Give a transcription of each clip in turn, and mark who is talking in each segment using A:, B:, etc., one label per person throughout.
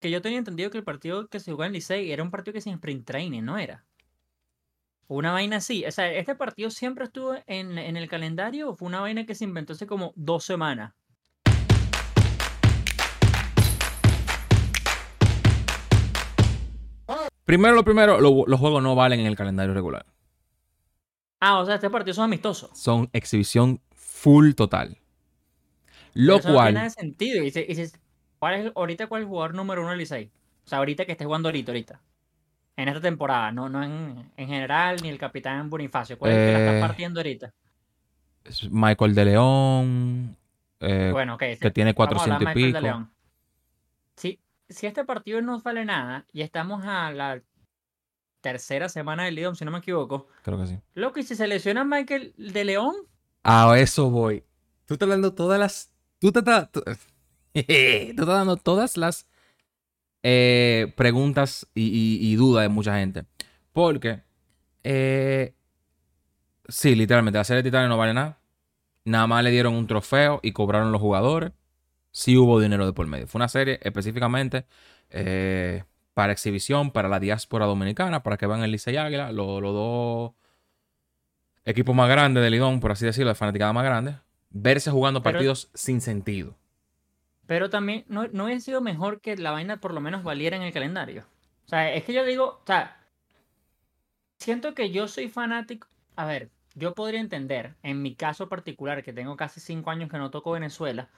A: que yo tenía entendido que el partido que se jugó en Licey era un partido que se sprint training, ¿no era? Una vaina así. O sea, ¿este partido siempre estuvo en, en el calendario o fue una vaina que se inventó hace como dos semanas?
B: Primero, lo primero, lo- los juegos no valen en el calendario regular.
A: Ah, o sea, este partido son amistosos.
B: Son exhibición full total. Lo
A: Pero eso no tiene
B: cual,
A: nada de sentido. Y, se- y se- ¿cuál es, ahorita cuál es el jugador número uno del Licey? O sea, ahorita que esté jugando ahorita, ahorita. En esta temporada, no, no en, en general, ni el capitán Bonifacio. ¿Cuál es el que la
B: Eh,
A: está partiendo ahorita?
B: Michael de León, eh,
A: Bueno, ok.
B: que
A: sí,
B: tiene
A: vamos a hablar
B: 400 y
A: Michael de
B: pico.
A: León. Si, si este partido no vale nada y estamos a la tercera semana del Lidom, si no me equivoco,
B: Creo que sí.
A: loco, y si se lesiona Michael de León,
B: A eso voy. Tú estás dando todas las. Tú te estás. Tú estás dando todas las eh, preguntas y, y- y dudas de mucha gente. Porque. eh, sí, literalmente, la serie de Titanes no vale nada. Nada más le dieron un trofeo y cobraron los jugadores. Sí hubo dinero de por medio. Fue una serie específicamente eh, para exhibición, para la diáspora dominicana, para que vean el Licey Águila, los los dos equipo más grande del Lidón, por así decirlo, de fanaticada más grande, verse jugando
A: Pero-
B: partidos sin sentido.
A: Pero también no, no hubiera sido mejor que la vaina por lo menos valiera en el calendario. O sea, es que yo digo, o sea, siento que yo soy fanático. A ver, yo podría entender, en mi caso particular, que tengo casi cinco años que no toco Venezuela,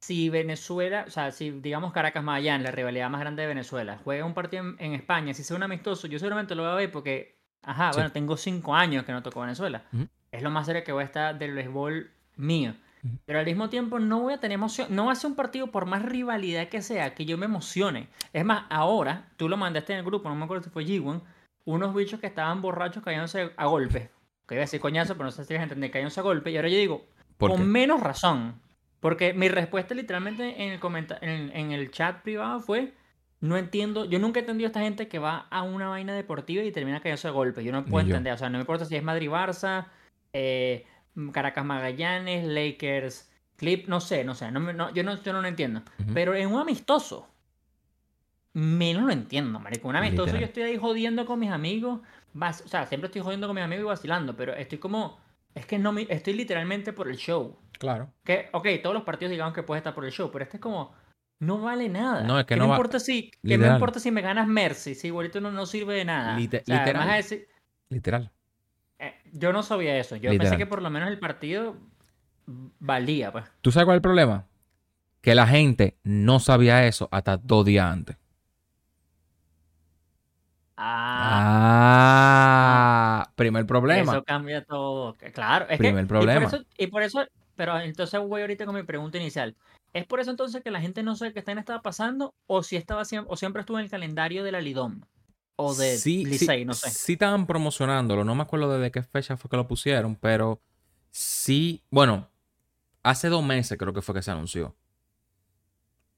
A: si Venezuela, o sea, si digamos Caracas Magallanes, la rivalidad más grande de Venezuela, juega un partido en, en España, si sea un amistoso, yo seguramente lo voy a ver porque, ajá,
B: Sí.
A: bueno, tengo cinco años que no toco Venezuela.
B: Ujú.
A: Es lo más cerca que voy a estar del béisbol mío. Pero al mismo tiempo no voy a tener emoción, no va a ser un partido por más rivalidad que sea, que yo me emocione. Es más, ahora, tú lo mandaste en el grupo, no me acuerdo si fue G1, unos bichos que estaban borrachos cayéndose a golpe. Que iba a decir coñazo, pero no sé si les entendí, cayéndose a golpe. Y ahora yo digo,
B: ¿Por
A: con
B: qué?
A: menos razón. Porque mi respuesta literalmente en el, en, en el chat privado fue, no entiendo, yo nunca he entendido a esta gente que va a una vaina deportiva y termina cayéndose a golpe. Yo no puedo
B: Ni yo.
A: entender, o sea, no me importa si es Madrid-Barça, eh, Caracas Magallanes, Lakers, Clip, no sé, no sé, no, no, yo, no, yo no lo entiendo.
B: Ujú.
A: Pero en un amistoso, menos lo entiendo, marico. Un amistoso
B: Literal.
A: yo estoy ahí jodiendo con mis amigos, vas- o sea, siempre estoy jodiendo con mis amigos y vacilando, pero estoy como, es que no, estoy literalmente por el show.
B: Claro.
A: Que, ok, todos los partidos digamos que puedes estar por el show, pero este es como, no vale nada.
B: No, es que
A: ¿Qué
B: no va-
A: importa si, ¿qué me
B: Literal.
A: importa si me ganas Mercy? Si igualito no, no sirve de nada.
B: Lite-
A: O sea,
B: literal.
A: decir-
B: Literal.
A: Yo no sabía eso. Yo
B: Literal.
A: pensé que por lo menos el partido valía, pues.
B: ¿Tú sabes cuál es el problema? Que la gente no sabía eso hasta dos días antes.
A: Ah,
B: Ah, primer problema.
A: eso cambia todo. Claro, es
B: Primer
A: que,
B: problema.
A: Y por, eso, y por eso, pero entonces voy ahorita con mi pregunta inicial. ¿Es por eso entonces que la gente no sabe que esta estaba pasando? ¿O si estaba siempre, o siempre estuvo en el calendario de la Lidom? O de
B: sí,
A: Licey,
B: sí,
A: no sé.
B: sí estaban promocionándolo. No me acuerdo desde qué fecha fue que lo pusieron, pero sí. Bueno, hace dos meses creo que fue que se anunció.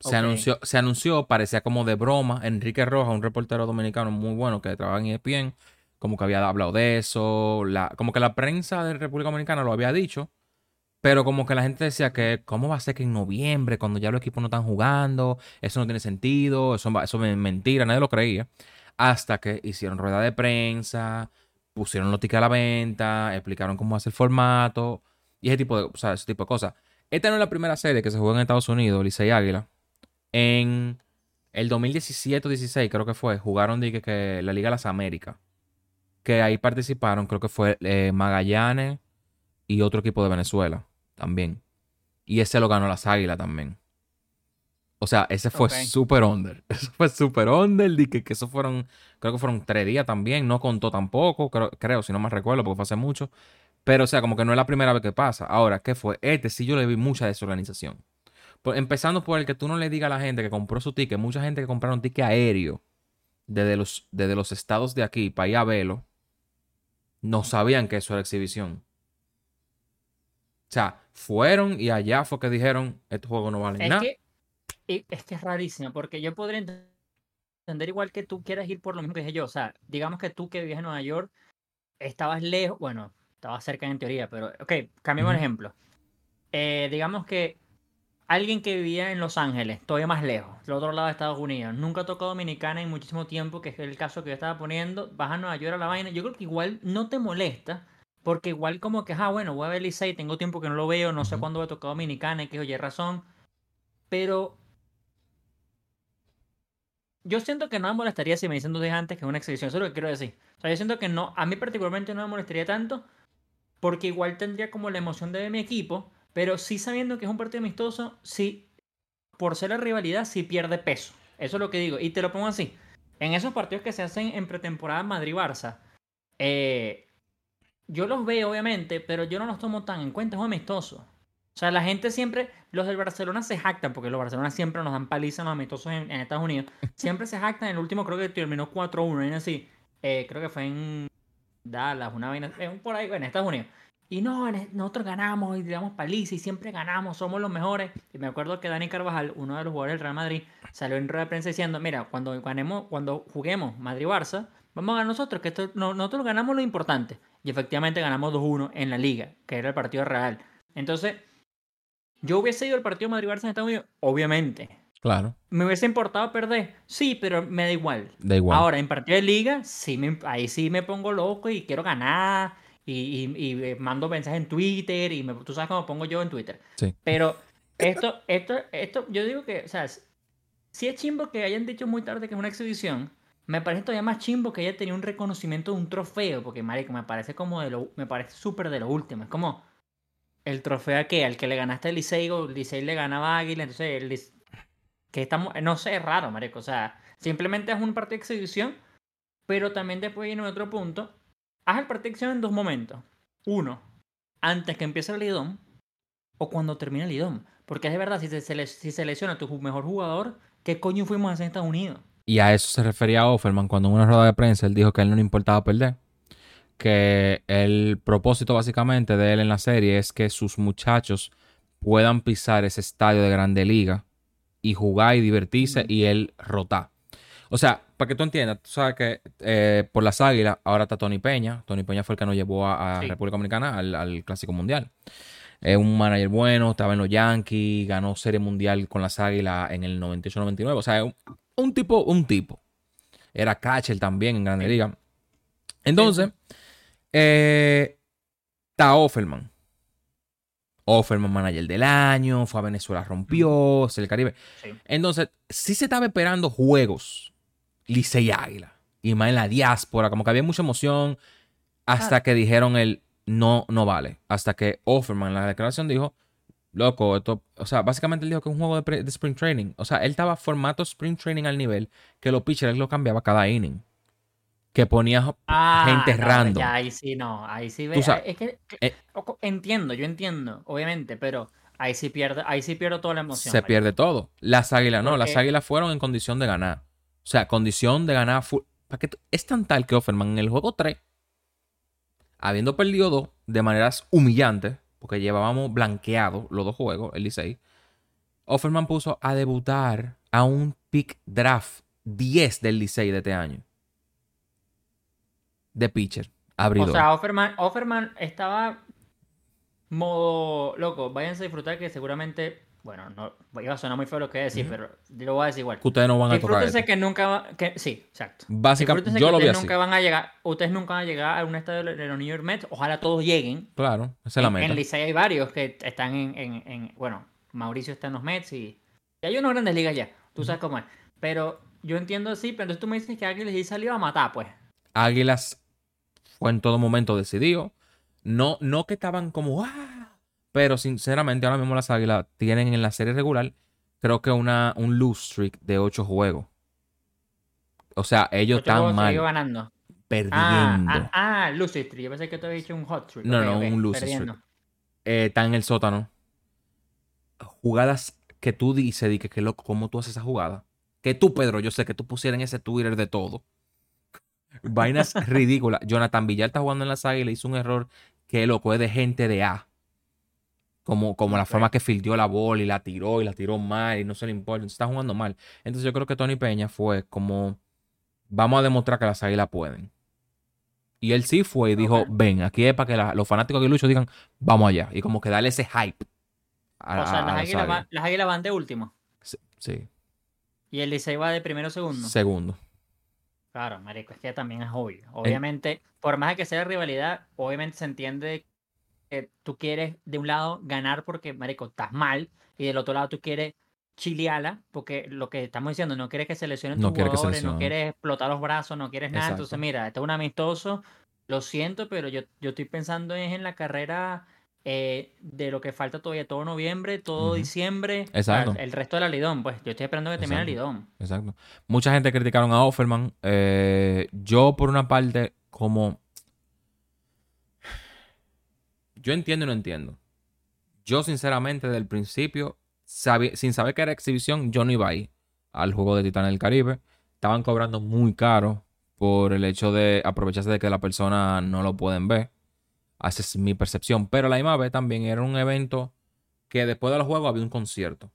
B: Se anunció, se anunció, parecía como de broma. Enrique Rojas, un reportero dominicano muy bueno que trabaja en ESPN, como que había hablado de eso. La, como que la prensa de República Dominicana lo había dicho. Pero como que la gente decía que, ¿cómo va a ser que en noviembre, cuando ya los equipos no están jugando? Eso no tiene sentido, eso, eso es mentira, nadie lo creía. Hasta que hicieron rueda de prensa, pusieron los a la venta, explicaron cómo hacer el formato y ese tipo de, tipo de cosas. Esta no es la primera serie que se jugó en Estados Unidos, Licey Águila. En el 2017-16 creo que fue, jugaron la Liga de las Américas. Que ahí participaron, creo que fue eh, Magallanes y otro equipo de Venezuela también. Y ese lo ganó las Águilas también. O sea, ese fue super under. Eso fue super under. Dije que eso fueron, creo que fueron tres días también. No contó tampoco, creo, creo, si no me recuerdo, porque fue hace mucho. Pero, o sea, como que no es la primera vez que pasa. Ahora, ¿qué fue? Este sí yo le vi mucha desorganización. Por- empezando por el que tú no le digas a la gente que compró su ticket. Mucha gente que compraron ticket aéreo desde los, desde los estados de aquí para ir a verlo. No sabían que eso era exhibición. O sea, fueron y allá fue que dijeron, este juego no vale
A: Es
B: nada.
A: que, y- es que es rarísimo, porque yo podría ent- entender igual que tú quieras ir por lo mismo que dije yo. O sea, digamos que tú que vivías en Nueva York, estabas lejos, bueno, estabas cerca en teoría, pero, ok, cambiemos el ejemplo. Eh, digamos que alguien que vivía en Los Ángeles, todavía más lejos, del otro lado de Estados Unidos, nunca tocó Dominicana en muchísimo tiempo, que es el caso que yo estaba poniendo, vas a Nueva York a la vaina, yo creo que igual no te molesta, porque igual como que, ah, bueno, voy a ver Licey, tengo tiempo que no lo veo, no sé cuándo voy a tocar Dominicana, y que oye, razón, pero yo siento que no me molestaría si me dicen dos días antes que es una exhibición, eso es lo que quiero decir. O sea, yo siento que no, a mí particularmente no me molestaría tanto, porque igual tendría como la emoción de ver mi equipo, pero sí sabiendo que es un partido amistoso, sí, por ser la rivalidad, sí pierde peso. Eso es lo que digo. Y te lo pongo así. En esos partidos que se hacen en pretemporada Madrid-Barça, eh, yo los veo obviamente, pero yo no los tomo tan en cuenta, es un amistoso. O sea, la gente siempre, los del Barcelona se jactan, porque los Barcelona siempre nos dan palizas los amistosos en, Estados Unidos. Siempre se jactan. El último creo que terminó 4-1, así. Eh, creo que fue en Dallas, una vaina, eh, por ahí, en Estados Unidos. Y no, nosotros ganamos y tiramos paliza y siempre ganamos, somos los mejores. Y me acuerdo que Dani Carvajal, uno de los jugadores del Real Madrid, salió en rueda de prensa diciendo, mira, cuando ganemos, cuando juguemos Madrid-Barça, vamos a ganar nosotros, que esto, nosotros ganamos lo importante. Y efectivamente ganamos 2-1 en la liga, que era el partido real. Entonces, yo hubiese ido al partido Madrid-Barça en Estados Unidos, obviamente.
B: Claro.
A: ¿Me hubiese importado perder? Sí, pero me da igual.
B: Da igual.
A: Ahora, en partido de liga, sí ahí sí me pongo loco y quiero ganar y, y, eh, mando mensajes en Twitter y tú sabes cómo pongo yo en Twitter.
B: Sí.
A: Pero esto, esto, esto, yo digo que, o sea, si es chimbo que hayan dicho muy tarde que es una exhibición, me parece todavía más chimbo que haya tenido un reconocimiento de un trofeo, porque marico, me parece como de lo, me parece súper de lo último, es como el trofeo a que al que le ganaste el Licey, el Licey le ganaba a Águila, entonces el que estamos, no sé, es raro, marico, o sea, simplemente es un partido de exhibición, pero también después viene otro punto Haz el protección en dos momentos. Uno, antes que empiece el IDOM o cuando termine el IDOM. Porque es de verdad, si se, si selecciona tu mejor jugador, ¿qué coño fuimos a hacer en Estados Unidos?
B: Y a eso se refería Offerman cuando en una rueda de prensa él dijo que a él no le importaba perder. Que el propósito básicamente de él en la serie es que sus muchachos puedan pisar ese estadio de grande liga y jugar y divertirse y él rotar. O sea, para que tú entiendas, tú sabes que eh, por las águilas ahora está Tony Peña. Tony Peña fue el que nos llevó a, República Dominicana al, Clásico Mundial. Es un manager bueno, estaba en los Yankees, ganó Serie Mundial con las águilas en el 98-99. O sea, un, un, tipo, un tipo. Era catcher también en Grande Liga. Entonces, eh, está Offerman. Offerman Manager del Año, fue a Venezuela, rompió, se el Caribe. Entonces, sí se estaba esperando juegos Licey Águila. Y más en la diáspora, como que había mucha emoción hasta que dijeron el no, no vale. Hasta que Offerman en la declaración dijo, loco, esto, o sea, básicamente él dijo que es un juego de, Spring Training. O sea, él estaba formato Spring Training al nivel que los pitchers lo cambiaba cada inning. Que ponía
A: ah,
B: gente random.
A: ahí sí, no, ahí sí ve, es que, eh, entiendo, yo entiendo, obviamente, pero ahí sí pierde, ahí sí pierdo toda la emoción.
B: Se pierde todo. Las águilas no, las águilas fueron en condición de ganar. O sea, condición de ganar full. Es tan tal que Offerman en el juego 3, habiendo perdido dos de maneras humillantes, porque llevábamos blanqueados los dos juegos, el Licey, Offerman puso a debutar a un pick draft 10 del Licey de este año. De pitcher. Abridor. O
A: sea, Offerman, Offerman estaba modo loco. Váyanse a disfrutar que seguramente bueno, no, iba a sonar muy feo lo que voy a decir, pero lo voy a decir igual.
B: Que ustedes no van a tocar.
A: que nunca que, sí, exacto.
B: Básicamente, yo lo
A: ustedes
B: vi
A: nunca van a llegar, ustedes nunca van a llegar a un estadio de los New York Mets. Ojalá todos lleguen.
B: Claro, esa es la meta.
A: En Licey hay varios que están en, en, en, bueno, Mauricio está en los Mets y, y hay unas grandes ligas ya. Tú sabes cómo es. Pero yo entiendo así, pero entonces tú me dices que Águilas y salió a matar, pues.
B: Águilas fue en todo momento decidido. No, no que estaban como, ¡ah! Pero sinceramente, ahora mismo las Águilas tienen en la serie regular, creo que una, un lose streak de 8 juegos. O sea, ellos están mal.
A: ganando.
B: Perdiendo.
A: Ah, ah, ah, lose streak. Yo pensé que te había dicho un hot streak.
B: No, no, un lose streak. Eh, está en el sótano. Jugadas que tú dices, di que qué loco, ¿cómo tú haces esa jugada? Que tú, Pedro, yo sé que tú pusieras en ese Twitter de todo. Vainas ridículas. Jonathan Villar está jugando en las águilas, hizo un error que loco es de gente de A. Como, como la forma que fildió la bola y la tiró y la tiró mal y no se le importa. está jugando mal. Entonces yo creo que Tony Peña fue como, vamos a demostrar que las águilas pueden. Y él sí fue y dijo, ven, aquí es para que los fanáticos de Lucho digan, vamos allá. Y como que darle ese hype a-
A: o sea,
B: a- a
A: las
B: las
A: águilas,
B: Águilas.
A: van, las águilas van de último.
B: Sí, sí,
A: Y el Licey va de primero o segundo.
B: segundo.
A: Claro, marico, es que también es obvio. Obviamente, por más de que sea rivalidad, obviamente se entiende que tú quieres de un lado ganar porque, marico, estás mal, y del otro lado tú quieres chilearla, porque lo que estamos diciendo, no quieres que se lesionen
B: No
A: tus
B: se
A: jugadores, no quieres explotar los brazos, no quieres nada. Entonces, mira, esto es un amistoso, lo siento, pero yo, yo estoy pensando en la carrera eh, de lo que falta todavía todo noviembre, todo diciembre,
B: Exacto.
A: el resto de la Lidón, pues yo estoy esperando que termine
B: Exacto.
A: Lidón.
B: Exacto. Mucha gente criticaron a Offerman. Eh, yo, por una parte, como. Yo entiendo y no entiendo. Yo, sinceramente, desde el principio, sabi- sin saber que era exhibición, yo no iba ahí al juego de Titanes del Caribe. Estaban cobrando muy caro por el hecho de aprovecharse de que la persona no lo pueden ver. Esa es mi percepción. Pero la misma vez también era un evento que después de los juegos había un concierto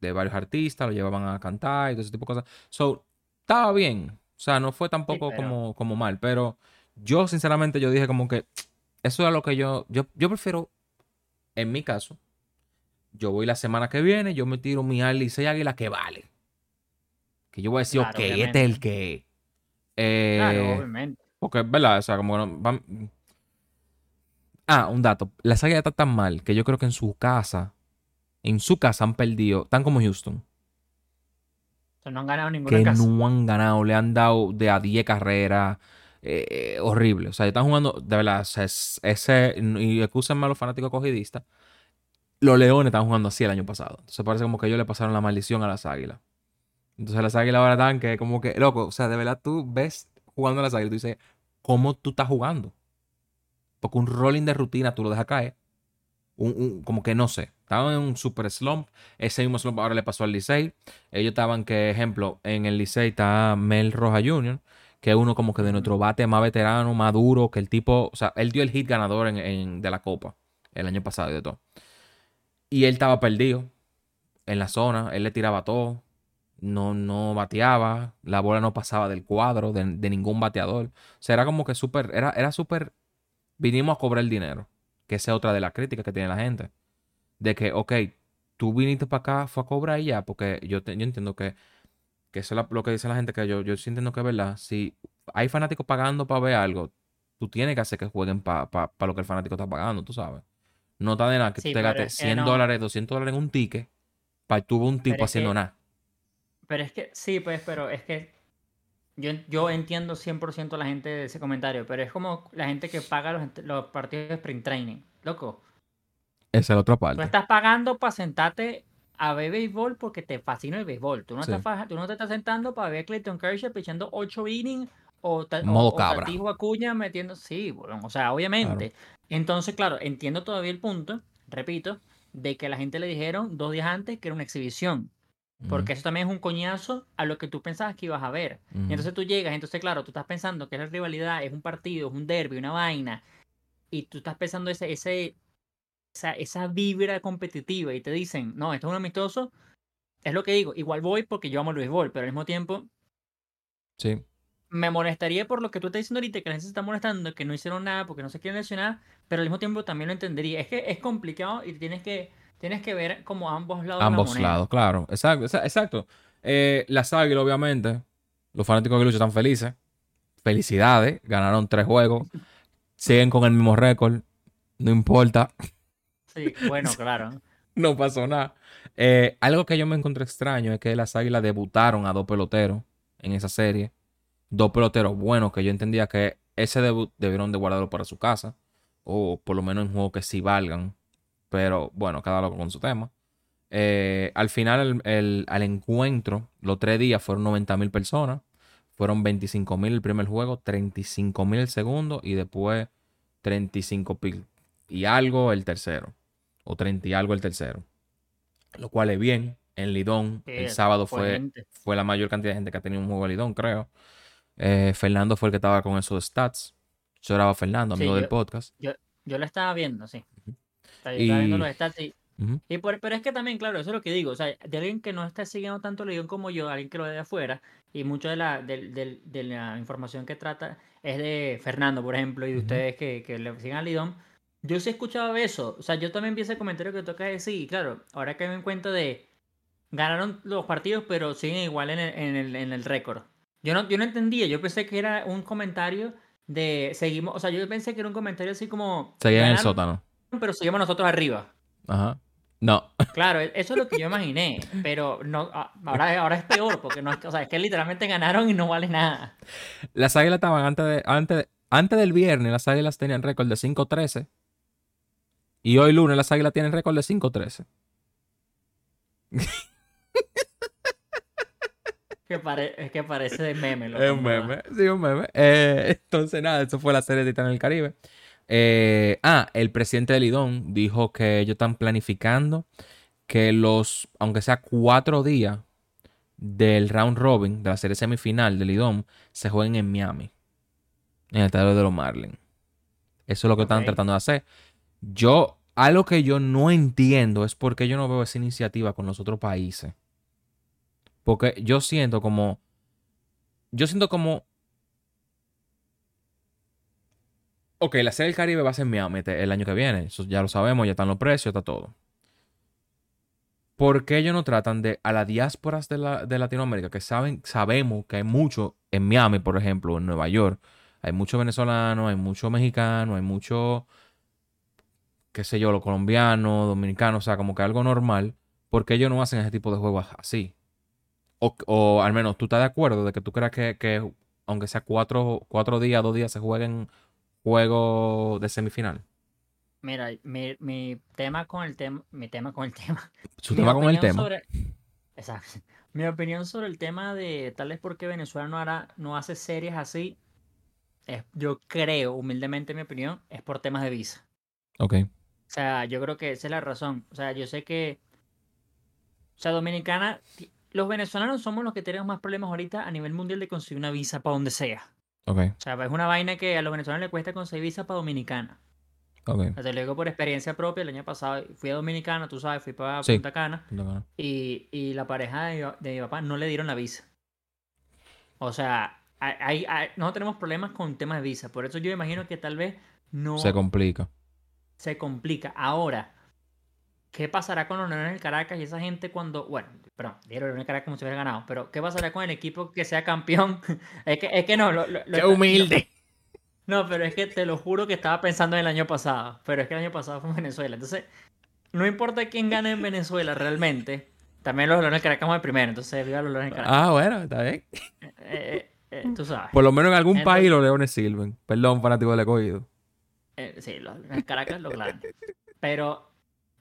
B: de varios artistas, lo llevaban a cantar y todo ese tipo de cosas. So, estaba bien. O sea, no fue tampoco
A: pero-
B: como, como mal. Pero yo, sinceramente, yo dije como que eso era lo que yo, yo, yo prefiero, en mi caso, yo voy la semana que viene, yo me tiro mi Arly 6 águila que vale. Que yo voy a decir,
A: Claro,
B: ok, este es el que es. Eh,
A: Claro, obviamente.
B: porque es verdad, o sea, como van- Ah, un dato. Las águilas están tan mal que yo creo que en su casa, en su casa han perdido, tan como Houston
A: O sea, no han ganado ninguna
B: que
A: casa.
B: no han ganado, le han dado de a 10 carreras. eh, horrible. O sea, están jugando, de verdad, es- ese, y excúsenme a los fanáticos cogidistas, los leones están jugando así el año pasado. Entonces parece como que ellos le pasaron la maldición a las águilas. Entonces las águilas ahora están que como que, loco, o sea, de verdad tú ves jugando a las águilas y tú dices, ¿cómo tú estás jugando? Porque un rolling de rutina tú lo dejas caer. Un, un- como que no sé. Estaban en un super slump. Ese mismo slump ahora le pasó al Licey. Ellos estaban que, ejemplo, en el Licey está Mel Roja Jr., que es uno como que de nuestro bate más veterano, más duro, que el tipo, o sea, él dio el hit ganador en, en- de la Copa el año pasado y de todo. Y él estaba perdido en la zona, él le tiraba todo, no, no bateaba, la bola no pasaba del cuadro de, de ningún bateador. O sea, era como que súper, era, era súper, vinimos a cobrar el dinero, que esa es otra de las críticas que tiene la gente. De que, ok, tú viniste para acá, fue a cobrar y ya, porque yo, te- yo entiendo que, que eso es lo que dice la gente, que yo, yo sí entiendo que es verdad. Si hay fanáticos pagando para ver algo, tú tienes que hacer que jueguen para lo que el fanático está pagando, tú sabes. No está de nada que
A: Sí,
B: tú te gastes
A: es que
B: 100
A: no.
B: dólares, 200 dólares en un ticket para tú un tipo haciendo
A: que-
B: nada.
A: Pero es que, sí, pues, pero es que yo, yo entiendo 100% a la gente de ese comentario, pero es como la gente que paga los, los partidos de sprint training. Loco,
B: Esa es la otra
A: tú
B: parte.
A: estás pagando para sentarte a ver béisbol porque te fascina el béisbol. Tú no,
B: Sí.
A: estás, tú no te estás sentando para ver a Clayton Kershaw echando 8 innings o, ta-
B: Modo
A: o
B: cabra.
A: Acuña metiendo... Sí, bueno, o sea, obviamente. Entonces, claro, entiendo todavía el punto, repito, de que la gente le dijeron dos días antes que era una exhibición. Porque eso también es un coñazo a lo que tú pensabas que ibas a ver.
B: Ujú,
A: Y
B: ujú.
A: entonces tú llegas, entonces claro, tú estás pensando que es la rivalidad, es un partido, es un derby, una vaina. Y tú estás pensando ese, ese, esa, esa vibra competitiva y te dicen, no, esto es un amistoso. Es lo que digo, igual voy porque yo amo el béisbol, pero al mismo tiempo
B: Sí.
A: me molestaría por lo que tú estás diciendo ahorita, que la gente se está molestando, que no hicieron nada porque no se quieren lesionar, pero al mismo tiempo también lo entendería. Es que es complicado y tienes que, tienes que ver como ambos lados de la
B: Ambos lados, claro. Exacto, exa- exacto. Eh, las águilas, obviamente, los fanáticos de Lucho están felices. Felicidades, ganaron tres juegos. Siguen con el mismo récord. No importa,
A: Sí, bueno, claro.
B: no pasó nada. Eh, algo que yo me encontré extraño es que las águilas debutaron a dos peloteros en esa serie. Dos peloteros buenos que yo entendía que ese debut debieron de guardarlo para su casa. O por lo menos en juegos que sí valgan. Pero bueno, cada loco con su tema. Eh, al final, el, el- al encuentro, los tres días fueron 90 mil personas. Fueron 25 mil el primer juego, 35 mil el segundo y después 35 mil y algo el tercero. O 30 y algo el tercero. Lo cual es bien. En Lidón,
A: Sí,
B: el sábado
A: fue
B: fue, la mayor cantidad de gente que ha tenido un juego de Lidón, creo. Eh, Fernando fue el que estaba con esos stats. Lloraba Fernando,
A: Sí,
B: amigo del
A: yo-
B: podcast.
A: Yo lo estaba viendo, sí. Viendo
B: Y-
A: los stats y,
B: Ujú.
A: y por- pero es que también, claro, eso es lo que digo. O sea, de alguien que no está siguiendo tanto Lidón como yo, alguien que lo ve de afuera, y mucho de la, del- del- de la información que trata es de Fernando, por ejemplo, y de ustedes que, que le siguen a Lidón. yo sí escuchaba eso. O sea, yo también vi ese comentario que toca decir. Y claro, ahora que me en cuenta de. Ganaron los partidos, pero siguen igual en el, en el, en el récord. Yo no, yo no entendía. Yo pensé que era un comentario de. Seguimos. O sea, yo pensé que era un comentario así como.
B: Seguían en el sótano.
A: Pero seguimos nosotros arriba.
B: Ajá. No.
A: Claro, e- eso es lo que yo imaginé. Pero no, ahora, ahora es peor, porque no es, que- o sea, es que literalmente ganaron y no vale nada.
B: Las águilas estaban antes, de, antes, de- antes del viernes, las águilas tenían récord de 5-13. Y hoy lunes las águilas tienen récord de 5-13.
A: Que pare- es que parece de meme. loco,
B: Es un meme, sí, un meme. Eh, entonces, nada, eso fue la serie de Titán del Caribe. Eh, ah, el presidente del Lidón dijo que ellos están planificando que los, aunque sea cuatro días del round robin, de la serie semifinal del Lidón, se jueguen en Miami, en el estadio de los Marlins. Eso es lo que están tratando de hacer. Yo, algo que yo no entiendo es por qué yo no veo esa iniciativa con los otros países. Porque yo siento como. Yo siento como. Ok, la serie del Caribe va a ser Miami el año que viene. Ya lo sabemos, ya están los precios, está todo. ¿Por qué ellos no tratan de a las diásporas de, la- de Latinoamérica que saben, sabemos que hay mucho en Miami, por ejemplo, en Nueva York? Hay muchos venezolanos, hay muchos mexicanos, hay muchos, qué sé yo, los colombianos, dominicanos, o sea, como que algo normal. ¿Por qué ellos no hacen ese tipo de juegos así? O, o al menos tú estás de acuerdo de que tú creas que, que aunque sea cuatro, cuatro días, dos días, se jueguen juegos de semifinal.
A: Mira, mi, mi tema con el tema, mi tema con el tema.
B: Su tema con el tema.
A: sobre- Exacto. Mi opinión sobre el tema de tal vez por qué Venezuela no hará, no hace series así, es, yo creo, humildemente mi opinión, es por temas de visa.
B: Ok.
A: O sea, yo creo que esa es la razón. O sea, yo sé que. O sea, Dominicana. Los venezolanos somos los que tenemos más problemas ahorita a nivel mundial de conseguir una visa para donde sea.
B: Ok.
A: O sea, es una vaina que a los venezolanos les cuesta conseguir visa para Dominicana.
B: Ok.
A: O sea, te lo digo por experiencia propia. El año pasado fui a Dominicana, tú sabes, fui para
B: Sí.
A: Punta Cana. Y, y la pareja de mi, pa- de mi papá no le dieron la visa. O sea, hay- hay- nosotros tenemos problemas con temas de visa. Por eso yo imagino que tal vez no
B: Se complica.
A: se complica. Ahora, ¿qué pasará con los Leones del Caracas y esa gente cuando, bueno, perdón, dieron Leones del Caracas como si hubiera ganado, pero ¿qué pasará con el equipo que sea campeón? es, que, es que no, lo, lo- lo
B: ¡Qué humilde!
A: No, pero es que te lo juro que estaba pensando en el año pasado, pero es que el año pasado fue en Venezuela. Entonces, no importa quién gane en Venezuela realmente, también los Leones del Caracas van primero, entonces viva los Leones del Caracas.
B: Ah, bueno, está bien.
A: Eh, eh, eh, tú sabes.
B: Por lo menos en algún
A: Entonces-
B: país los leones sirven. Perdón, fanático del escogido.
A: Eh, sí, los Leones Caracas lo ganan. Pero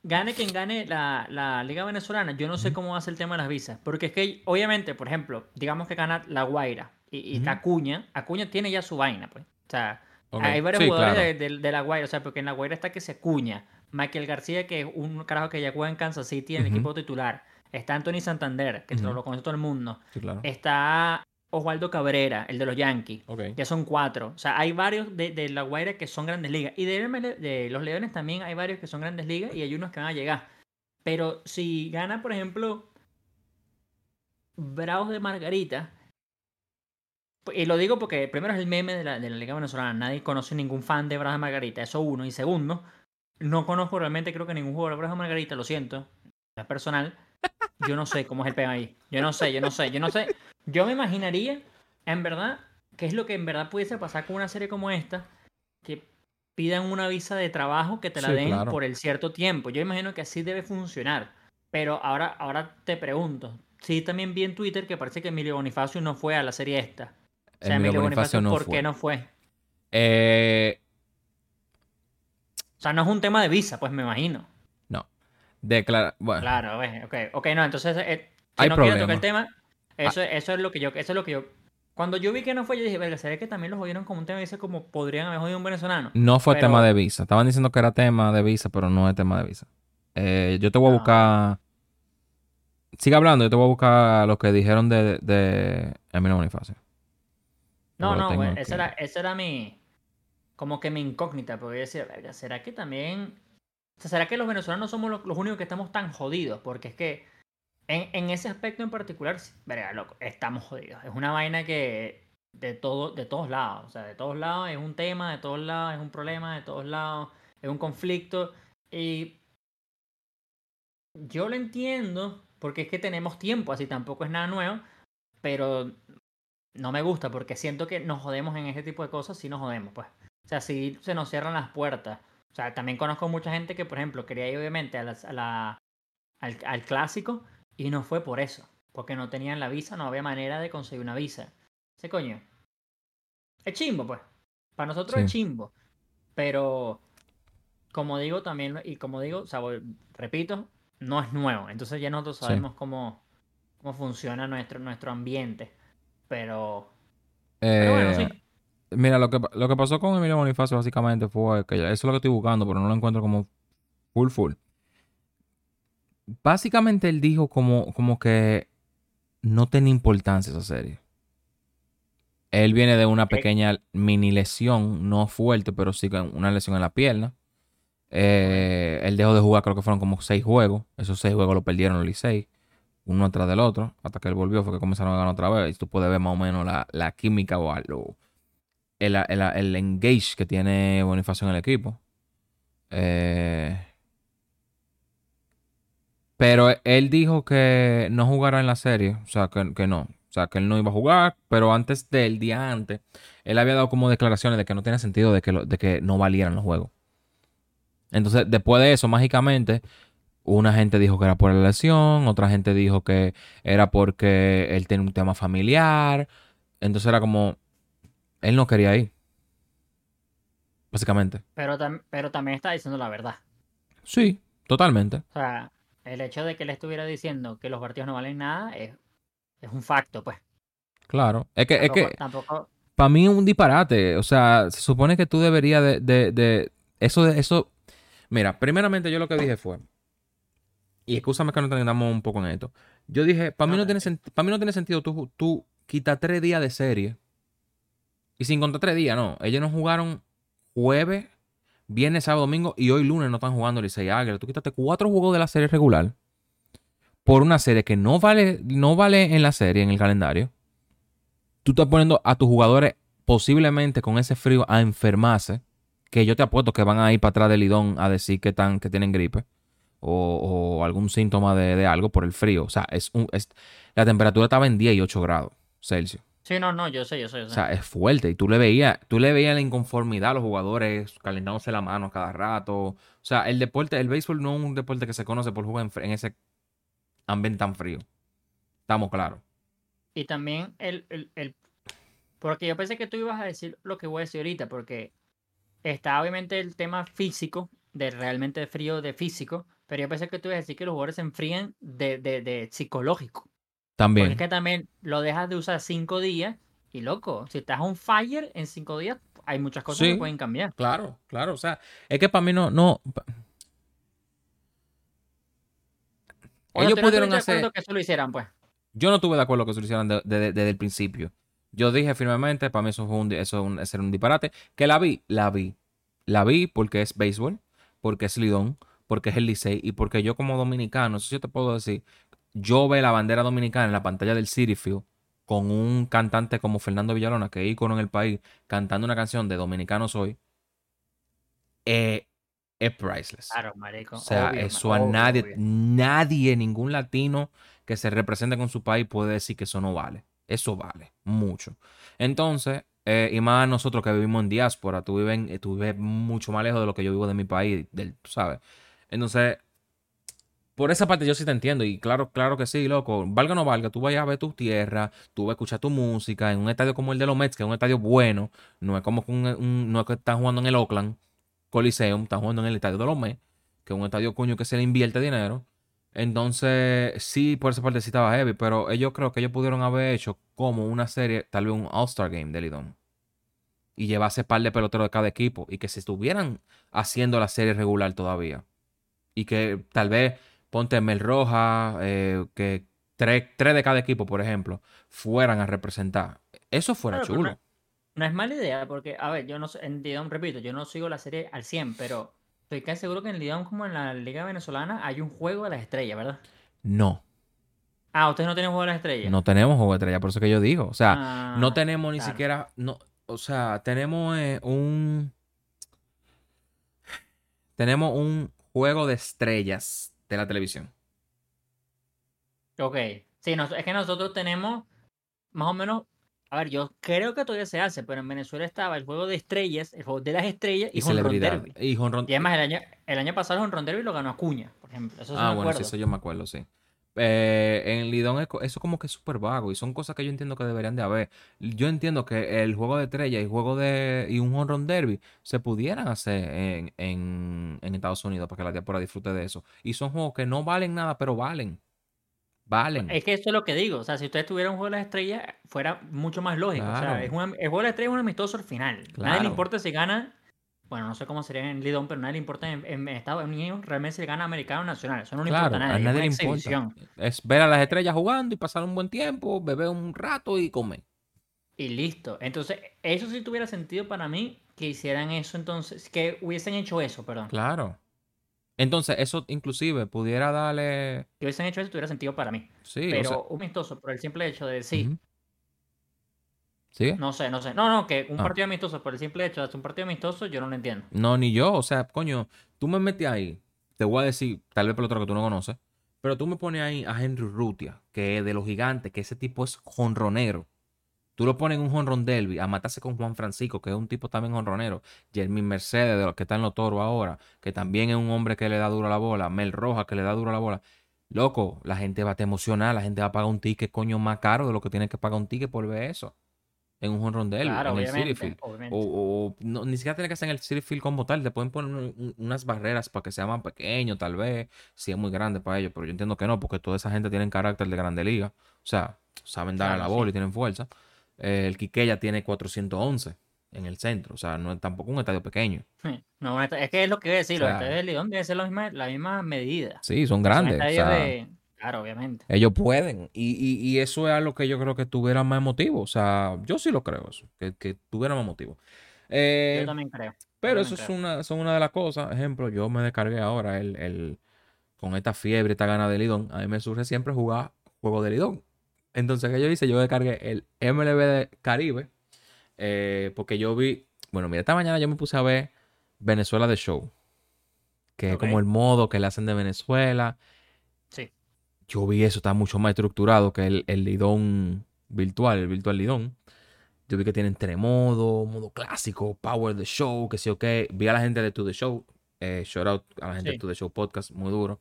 A: gane quien gane la, la Liga Venezolana, yo no sé cómo va a ser el tema de las visas. Porque es que, obviamente, por ejemplo, digamos que gana La Guaira y, y está
B: Ujú.
A: Acuña. Acuña tiene ya su vaina, pues. O sea, hay varios
B: Sí,
A: jugadores
B: claro.
A: de, de- de La Guaira. O sea, porque en La Guaira está que se Acuña. Michael García, que es un carajo que ya juega en Kansas City en el equipo titular. Está Anthony Santander, que
B: Ujú.
A: lo conoce todo el mundo.
B: Sí, claro.
A: Está Osvaldo Cabrera, el de los Yankees.
B: Ok.
A: Ya son cuatro. O sea, hay varios de, de La Guaira que son grandes ligas. Y de, los Leones también hay varios que son grandes ligas y hay unos que van a llegar. Pero si gana, por ejemplo, Bravos de Margarita. Y lo digo porque primero es el meme de la, de la Liga Venezolana. Nadie conoce ningún fan de Bravos de Margarita. Eso uno. Y segundo, no conozco realmente, creo que ningún jugador de Bravos de Margarita. Lo siento. Es personal. Yo no sé cómo es el pega ahí. Yo no sé, yo no sé, yo no sé. Yo me imaginaría, en verdad, que es lo que en verdad pudiese pasar con una serie como esta, que pidan una visa de trabajo que te la
B: Sí,
A: den
B: claro.
A: por el cierto tiempo. Yo imagino que así debe funcionar. Pero ahora, ahora te pregunto, sí también vi en Twitter que parece que Emilio Bonifacio no fue a la serie esta. O sea,
B: Emilio Bonifacio no
A: ¿por
B: fue.
A: qué no fue?
B: Eh,
A: O sea, no es un tema de visa, pues me imagino.
B: no. Declara... Bueno,
A: Claro, ok, ok, no, entonces, eh, si
B: Hay
A: no tocar el tema, eso, eso es lo que yo, eso es lo que yo, cuando yo vi que no fue, yo dije, verga, ¿será que también los jodieron como un tema de visa como podrían haber jodido un venezolano?
B: no fue
A: pero-
B: tema de visa. Estaban diciendo que era tema de visa, pero no es tema de visa. Eh, yo te voy a
A: Ah.
B: buscar... Sigue hablando, yo te voy a buscar lo que dijeron de, de Emilio Bonifacio.
A: No, no, güey, esa era, esa era mi, como que mi incógnita, porque yo decía, verga, ¿será que también, o sea, será que los venezolanos somos los, los únicos que estamos tan jodidos? Porque es que en, ese aspecto en particular, verga, loco, estamos jodidos. Es una vaina que de todo, de todos lados, o sea, de todos lados es un tema, de todos lados es un problema, de todos lados es un conflicto y yo lo entiendo porque es que tenemos tiempo, así tampoco es nada nuevo, pero no me gusta porque siento que nos jodemos en ese tipo de cosas, si nos jodemos, pues. O sea, si se nos cierran las puertas. O sea, también conozco mucha gente que, por ejemplo, quería ir obviamente a al, al, clásico y no fue por eso. Porque no tenían la visa, no había manera de conseguir una visa. Ese coño. Es chimbo, pues. Para nosotros es chimbo. Pero, como digo también, y como digo, o sea, repito, no es nuevo. Entonces ya nosotros sabemos cómo, cómo funciona nuestro, nuestro ambiente. Pero. bueno, sí. Eh,
B: mira, lo que, lo que pasó con Emilio Bonifacio básicamente fue que eso es lo que estoy buscando, pero no lo encuentro como full full. Básicamente él dijo como, como que no tenía importancia esa serie. Él viene de una pequeña mini lesión, no fuerte, pero sí una lesión en la pierna. Eh, él dejó de jugar, creo que fueron como seis juegos. Esos seis juegos lo perdieron los Licey, uno atrás del otro, hasta que él volvió, fue que comenzaron a ganar otra vez. Y tú puedes ver más o menos la, química o algo, el, el, engage que tiene Bonifacio en el equipo. Eh, pero él dijo que no jugará en la serie, o sea, que, que no. O sea, que él no iba a jugar, pero antes del día antes, él había dado como declaraciones de que no tiene sentido de que, de que no valieran los juegos. Entonces, después de eso, mágicamente, una gente dijo que era por la lesión, otra gente dijo que era porque él tiene un tema familiar. Entonces era como, él no quería ir. Básicamente.
A: Pero, pero también está diciendo la verdad.
B: Sí, totalmente.
A: O sea, el hecho de que él estuviera diciendo que los partidos no valen nada es es un facto, pues.
B: Claro. Es que, es que para mí es un disparate. O sea, se supone que tú deberías de, de, de, eso de eso. Mira, primeramente yo lo que dije fue. Y escúchame que nos tengamos un poco en esto. Yo dije, para mí no, tiene para mí no tiene sentido tú, tú tres días de serie. Y sin contar tres días, no. Ellos no jugaron jueves, viernes, sábado, domingo y hoy lunes no están jugando Licey Águila. Tú quitaste cuatro juegos de la serie regular por una serie que no vale, no vale en la serie, en el calendario, tú estás poniendo a tus jugadores posiblemente con ese frío a enfermarse, que yo te apuesto que van a ir para atrás del lidón a decir que, están, que tienen gripe o, algún síntoma de, algo por el frío. O sea, es un, es, la temperatura estaba en 10 y 8 grados Celsius.
A: Sí, no, no, yo sé, yo sé.
B: O sea, es fuerte. Y tú le veías, tú le veías la inconformidad a los jugadores calentándose la mano cada rato. O sea, el deporte, el béisbol no es un deporte que se conoce por jugar en ese ambiente tan frío. Estamos claros.
A: Y también el, el, Porque yo pensé que tú ibas a decir lo que voy a decir ahorita, porque está obviamente el tema físico, de realmente frío de físico, pero yo pensé que tú ibas a decir que los jugadores se enfrían de, de, psicológico.
B: También.
A: Porque es que también lo dejas de usar cinco días y loco, si estás on fire en cinco días, hay muchas cosas que pueden cambiar.
B: Claro, claro. O sea, es que para mí no, no,
A: Ellos pudieron hacer. que eso lo hicieran, pues.
B: Yo no estuve de acuerdo que eso lo hicieran desde el principio. Yo dije firmemente, para mí eso fue un, eso un, un disparate. Que la vi, la vi. La vi porque es béisbol, porque es Lidón, porque es el Licey y porque yo como dominicano, eso yo te puedo decir, yo veo la bandera dominicana en la pantalla del City Field con un cantante como Fernando Villalona, que es ícono en el país, cantando una canción de Dominicano Soy. Eh, es priceless.
A: Claro, marico.
B: O sea, eso a nadie, nadie, ningún latino que se represente con su país puede decir que eso no vale. Eso vale mucho. Entonces, eh, y más nosotros que vivimos en diáspora, tú vives, tú vives mucho más lejos de lo que yo vivo de mi país, del, ¿sabes? Entonces, por esa parte yo sí te entiendo. Y claro, claro que sí, loco. Valga o no valga, tú vayas a ver tu tierra, tú vas a escuchar tu música en un estadio como el de los Mets, que es un estadio bueno. No es como un, no es que están jugando en el Oakland. Coliseum, están jugando en el estadio de Lomé, que es un estadio cuño que se le invierte dinero. Entonces, sí, por esa parte sí estaba heavy, pero ellos creo que ellos pudieron haber hecho como una serie, tal vez un All-Star Game de Lidón. Y llevarse par de peloteros de cada equipo. Y que se estuvieran haciendo la serie regular todavía. Y que tal vez ponte Mel Roja, eh, que tres, de cada equipo, por ejemplo, fueran a representar. Eso fuera chulo.
A: No es mala idea, porque, a ver, yo no sé, en Lidón, repito, yo no sigo la serie al 100, pero estoy casi seguro que en Lidón, como en la Liga Venezolana, hay un juego de las estrellas, ¿verdad?
B: No.
A: Ah, ¿ustedes no tienen juego de las estrellas?
B: No tenemos juego de estrellas, por eso que yo digo. O sea, no ah, tenemos ni siquiera. No, o sea, tenemos eh, un. tenemos un juego de estrellas de la televisión.
A: Ok. Sí, nos- es que nosotros tenemos más o menos. A ver, yo creo que todavía se hace, pero en Venezuela estaba el juego de estrellas, el juego de las estrellas y,
B: Y celebridad.
A: Derby.
B: Y Run-
A: Y además, el año, el año pasado el Home Run Derby lo ganó Acuña, por ejemplo. Eso sí
B: Ah,
A: me
B: bueno, sí, eso yo me acuerdo, sí. Eh, en Lidón eso como que es súper vago y son cosas que yo entiendo que deberían de haber. Yo entiendo que el juego de estrella y juego de y un home run derby se pudieran hacer en, en, en Estados Unidos para que la diáspora disfrute de eso. Y son juegos que no valen nada, pero valen. Valen.
A: Es que eso es lo que digo. O sea, si ustedes tuvieran un juego de las estrellas, fuera mucho más lógico. O sea, es un, am- el juego de las estrellas es un amistoso al final. Nadie
B: Claro.
A: le importa si gana. Bueno, no sé cómo sería en Lidón, pero nadie le importa en, en Estados Unidos realmente si gana americano o nacional. Eso no le
B: Claro,
A: importa a
B: a
A: nadie.
B: le
A: es una
B: importa. Es ver a las estrellas jugando y pasar un buen tiempo, beber un rato y comer.
A: Y listo. Entonces, eso sí tuviera sentido para mí que hicieran eso entonces, que hubiesen hecho eso, perdón.
B: Claro. Entonces, eso inclusive pudiera darle.
A: Que hubiesen hecho eso tuviera sentido para mí.
B: Sí, o
A: Pero
B: sea,
A: un amistoso, por el simple hecho de decir.
B: ¿Sigue?
A: no sé, no sé. No, no, que un
B: Ah.
A: partido amistoso, por el simple hecho de hacer un partido amistoso, yo no lo entiendo.
B: No, ni yo. O sea, coño, tú me metes ahí. Te voy a decir, tal vez por otro que tú no conoces. Pero tú me pones ahí a Henry Rutia, que es de los gigantes, que ese tipo es jonronero. Tú lo pones en un jonron derby a matarse con Juan Francisco, que es un tipo también jonronero. Jeremy Mercedes, de los que está en los toros ahora, que también es un hombre que le da duro a la bola. Mel Rojas, que le da duro a la bola. Loco, la gente va a te emocionar, la gente va a pagar un ticket, coño, más caro de lo que tiene que pagar un ticket por ver eso. En un derby,
A: Claro,
B: en el City. Field.
A: obviamente.
B: O, o- no, ni siquiera tiene que ser en el City Field como tal. Te pueden poner un- un- unas barreras para que sea más pequeño, tal vez. Si es muy grande para ellos. Pero yo entiendo que no, porque toda esa gente tiene carácter de grande liga. O sea, saben dar a la bola
A: sí.
B: y tienen fuerza. Eh, el Quiqueya tiene 411 en el centro. O sea, no es tampoco un estadio pequeño.
A: No, es que es lo que voy a decir,
B: O
A: los estadios de Lidón deben ser la misma, la misma medida.
B: Sí, son
A: Son
B: grandes. o
A: estadios
B: sea,
A: de- Claro, obviamente.
B: Ellos pueden. Y, y- y eso es algo que yo creo que tuviera más motivo. O sea, yo sí lo creo eso. Que, que tuviera más motivo. Eh,
A: Yo también creo.
B: Pero eso es una, son una de las cosas. Ejemplo, yo me descargué ahora el, el- con esta fiebre, esta gana de Lidón. A mí me surge siempre jugar juego de Lidón. Entonces, ¿qué yo hice? Yo descargué el MLB de Caribe. eh, porque yo vi. Bueno, mira, esta mañana yo me puse a ver Venezuela de Show. Que es como el modo que le hacen de Venezuela. Yo vi eso, está mucho más estructurado que el, el Lidón virtual, el virtual Lidón. Yo vi que tienen tres modos, modo clásico, Power the Show, que sí o qué. Vi a la gente de To The Show, eh, shout out a la gente
A: Sí.
B: de To The Show Podcast, muy duro,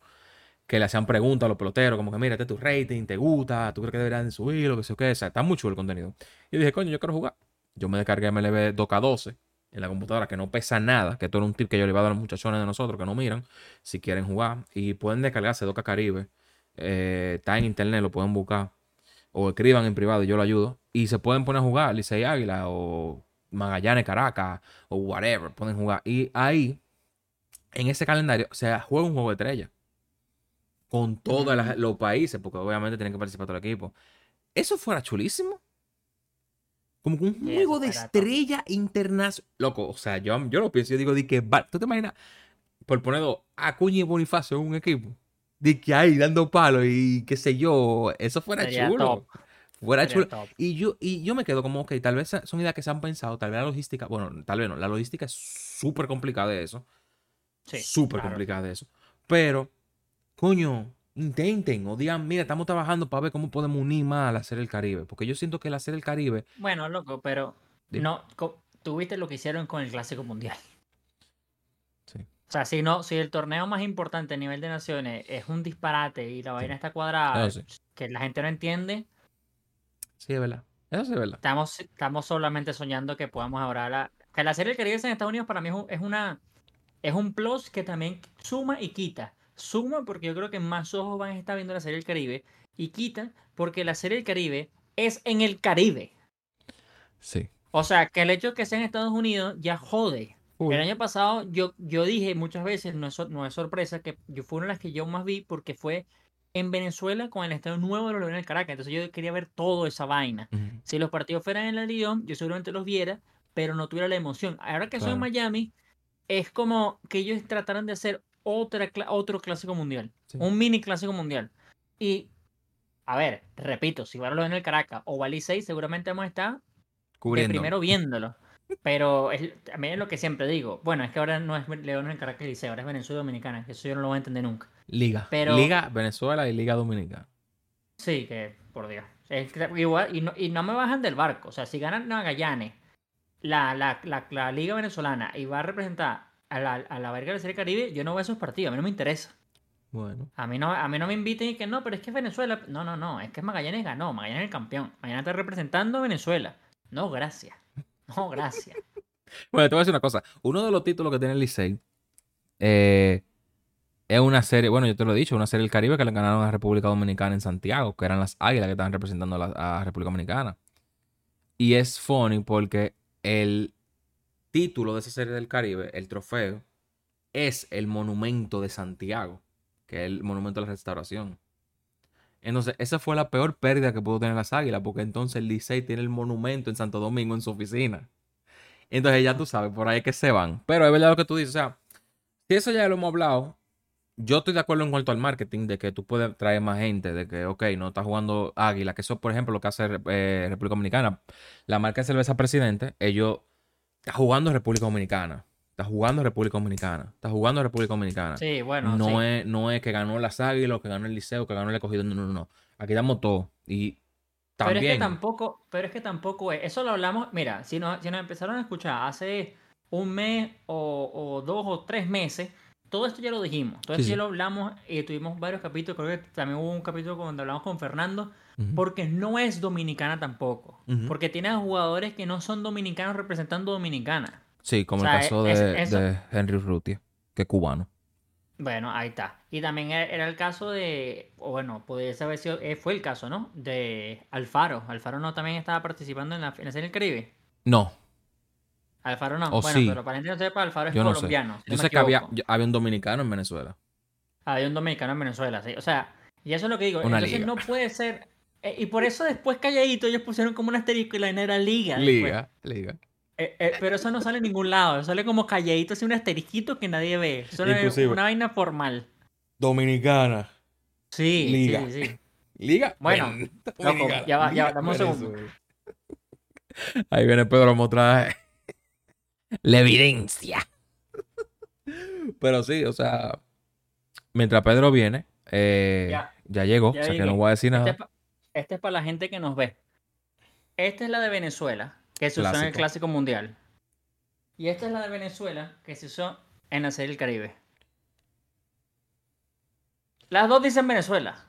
B: que le hacían preguntas a los peloteros, como que mira, este es tu rating, te gusta, tú crees que deberían de subirlo, que sí o qué. O sea, está muy chulo el contenido. Y dije, coño, yo quiero jugar. Yo me descargué MLB 2K12 en la computadora, que no pesa nada, que todo era un tip que yo le iba a dar a los muchachones de nosotros que no miran, si quieren jugar. Y pueden descargarse 2K Caribe. Eh, está en internet, lo pueden buscar. O escriban en privado y yo lo ayudo. Y se pueden poner a jugar Licey Águila o Magallanes Caracas o whatever. Pueden jugar. Y ahí, en ese calendario, se juega un juego de estrella. Con todos los países, porque obviamente tienen que participar todo el equipo. Eso fuera chulísimo. Como que un juego de estrella internacional. Loco, o sea, yo, yo lo pienso, yo digo, di que ¿tú te imaginas? Por poner Acuña y Bonifacio en un equipo. De que ahí dando palos y qué sé yo. Eso fuera
A: Sería
B: chulo.
A: top.
B: Fuera
A: Sería
B: chulo.
A: top.
B: Y yo, y yo me quedo como, ok, tal vez son ideas que se han pensado, tal vez la logística, bueno, tal vez no, la logística es súper complicada de eso.
A: Sí,
B: súper
A: claro.
B: complicada de eso. Pero, coño, intenten o digan, mira, estamos trabajando para ver cómo podemos unir más a la serie del Caribe. Porque yo siento que la serie del Caribe,
A: Bueno, loco, pero
B: Dime.
A: no, co- tú viste lo que hicieron con el Clásico Mundial. O sea, si no, si el torneo más importante a nivel de naciones es un disparate y la vaina está cuadrada,
B: sí.
A: que la gente no entiende,
B: sí es verdad. Eso sí es verdad.
A: estamos, estamos solamente soñando que podamos ahora la, que la serie del Caribe en Estados Unidos para mí es, un- es una es un plus que también suma y quita. Suma porque yo creo que más ojos van a estar viendo la serie del Caribe y quita porque la serie del Caribe es en el Caribe.
B: Sí.
A: O sea, que el hecho de que sea en Estados Unidos ya jode.
B: Uy.
A: El año pasado yo, yo dije muchas veces, no es, no es sorpresa, que yo fue una de las que yo más vi porque fue en Venezuela con el Estadio Nuevo de los Leones del Caracas. Entonces yo quería ver toda esa vaina. Si los partidos fueran en la Lyon, yo seguramente los viera, pero no tuviera la emoción. Ahora que soy en. Miami, es como que ellos trataron de hacer otra, otro clásico mundial.
B: Sí.
A: Un mini clásico mundial. Y, a ver, repito, si van a los en el Caracas o Bali 6, seguramente vamos a estar
B: Cubriendo.
A: primero viéndolo. Pero es, también es lo que siempre digo. Bueno, es que ahora no es León en Caracas y Liceo, ahora es Venezuela Dominicana, que eso yo no lo voy a entender nunca.
B: Liga.
A: Pero-
B: Liga Venezuela y Liga Dominicana.
A: Sí, que por Dios. Es igual, y no, y no me bajan del barco. O sea, si ganan Magallanes, la, la, la, la Liga Venezolana, y va a representar a la, a la verga de la Serie Caribe, yo no voy a esos partidos, a mí no me interesa.
B: Bueno.
A: A mí no, a mí no me inviten y que no, pero es que es Venezuela. No, no, no, es que Magallanes ganó, Magallanes es el campeón. Magallanes está representando a Venezuela. No, gracias. No, gracias.
B: Bueno, te voy a decir una cosa. Uno de los títulos que tiene el Licey eh, es una serie, bueno, yo te lo he dicho, una serie del Caribe que le ganaron a República Dominicana en Santiago, que eran las águilas que estaban representando a la a República Dominicana. Y es funny porque el título de esa serie del Caribe, el trofeo, es el monumento de Santiago, que es el monumento de la restauración. Entonces, esa fue la peor pérdida que pudo tener las águilas, porque entonces el Licey tiene el monumento en Santo Domingo en su oficina. Entonces ya tú sabes, por ahí es que se van. Pero es verdad lo que tú dices. O sea, si eso ya lo hemos hablado, yo estoy de acuerdo en cuanto al marketing, de que tú puedes traer más gente, de que, ok, no está jugando Águila, que eso, por ejemplo, lo que hace eh, República Dominicana. La marca de cerveza Presidente, ellos está jugando República Dominicana. Está jugando República Dominicana. Está jugando República Dominicana.
A: Sí, bueno,
B: no,
A: sí.
B: es, no es que ganó las Águilas, que ganó el Liceo, que ganó el Escogido. No, no, no. Aquí damos todo. Y
A: Pero
B: también.
A: es que tampoco, pero es que tampoco es. Eso lo hablamos. Mira, si nos, si nos empezaron a escuchar hace un mes o, o dos o tres meses, todo esto ya lo dijimos. Todo
B: Sí,
A: esto
B: sí.
A: ya lo hablamos y tuvimos varios capítulos. Creo que también hubo un capítulo donde hablamos con Fernando. Porque no es dominicana tampoco. Porque tiene a jugadores que no son dominicanos representando dominicana.
B: Sí, como
A: O sea,
B: el caso de,
A: es- eso-
B: de Henry Rutia, que es cubano.
A: Bueno, ahí está. Y también e- era el caso de, o bueno, pudiese haber sido, eh, fue el caso, ¿no? De Alfaro. Alfaro no también estaba participando en la, en la Serie del Caribe.
B: No,
A: Alfaro no. Bueno,
B: sí.
A: pero para gente no sepa, Alfaro es
B: yo no sé.
A: colombiano. si
B: Yo
A: no
B: sé que había, un dominicano en Venezuela.
A: Había un dominicano en Venezuela, sí. O sea, y eso es lo que digo.
B: Una
A: Entonces
B: liga.
A: no puede ser. eh, y por eso después calladito ellos pusieron como un asterisco y la era liga. después.
B: Liga, liga.
A: Eh, eh, pero eso no sale en ningún lado. Sale como calladito, así un asterisquito que nadie ve. Eso no es una vaina formal.
B: Dominicana.
A: Sí,
B: Liga.
A: sí, sí.
B: Liga.
A: Bueno, loco, ya va, ya va,
B: Liga,
A: dame un segundo.
B: Ahí viene Pedro a mostrar la evidencia. Pero sí, o sea, mientras Pedro viene, eh, ya.
A: Ya.
B: llegó,
A: Ya
B: o sea que no voy a decir
A: Este
B: nada.
A: es, este es para la gente que nos ve. Esta es la de Venezuela, que se usó en el
B: Clásico.
A: Mundial. Y esta es la de Venezuela, que se usó en la Serie del Caribe. Las dos dicen Venezuela.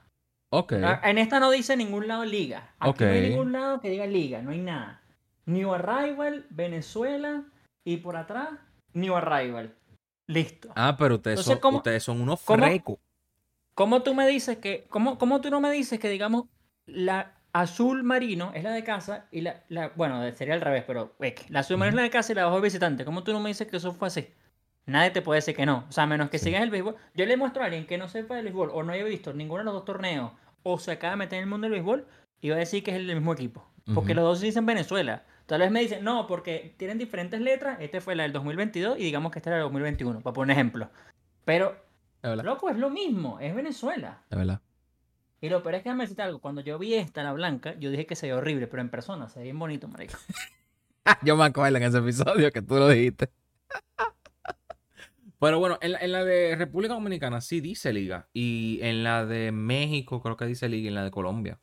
B: Ok.
A: Ah, En esta no dice ningún lado liga. Aquí no hay ningún lado que diga liga, no hay nada. New Arrival, Venezuela y por atrás New Arrival. Listo.
B: Ah, pero ustedes,
A: Entonces,
B: son,
A: ¿cómo-
B: ustedes son unos
A: cómo-
B: frecos.
A: ¿Cómo tú me dices que, cómo, cómo tú no me dices que digamos la azul marino es la de casa y la, la- bueno, sería al revés, pero es la azul marino es la de casa y la de abajo visitante? ¿Cómo tú no me dices que eso fue así? Nadie te puede decir que no. O sea, menos que
B: Sí.
A: sigas el béisbol. Yo le muestro a alguien que no sepa del béisbol o no haya visto ninguno de los dos torneos o se acaba de meter en el mundo del béisbol y va a decir que es el del mismo equipo. Porque
B: Ujú.
A: los dos dicen Venezuela. Tal vez me dicen, no, porque tienen diferentes letras. Este fue la del 2022 y digamos que este era el 2021, para poner un ejemplo. Pero, loco, es lo mismo. Es Venezuela.
B: Es verdad.
A: Y lo peor es que déjame decirte algo. Cuando yo vi esta, la blanca, yo dije que se veía horrible, pero en persona se ve bien bonito, marico.
B: Yo me acuerdo en ese episodio que tú lo dijiste. Pero bueno, en la, en la de República Dominicana sí dice liga. Y en la de México creo que dice liga. Y en la de Colombia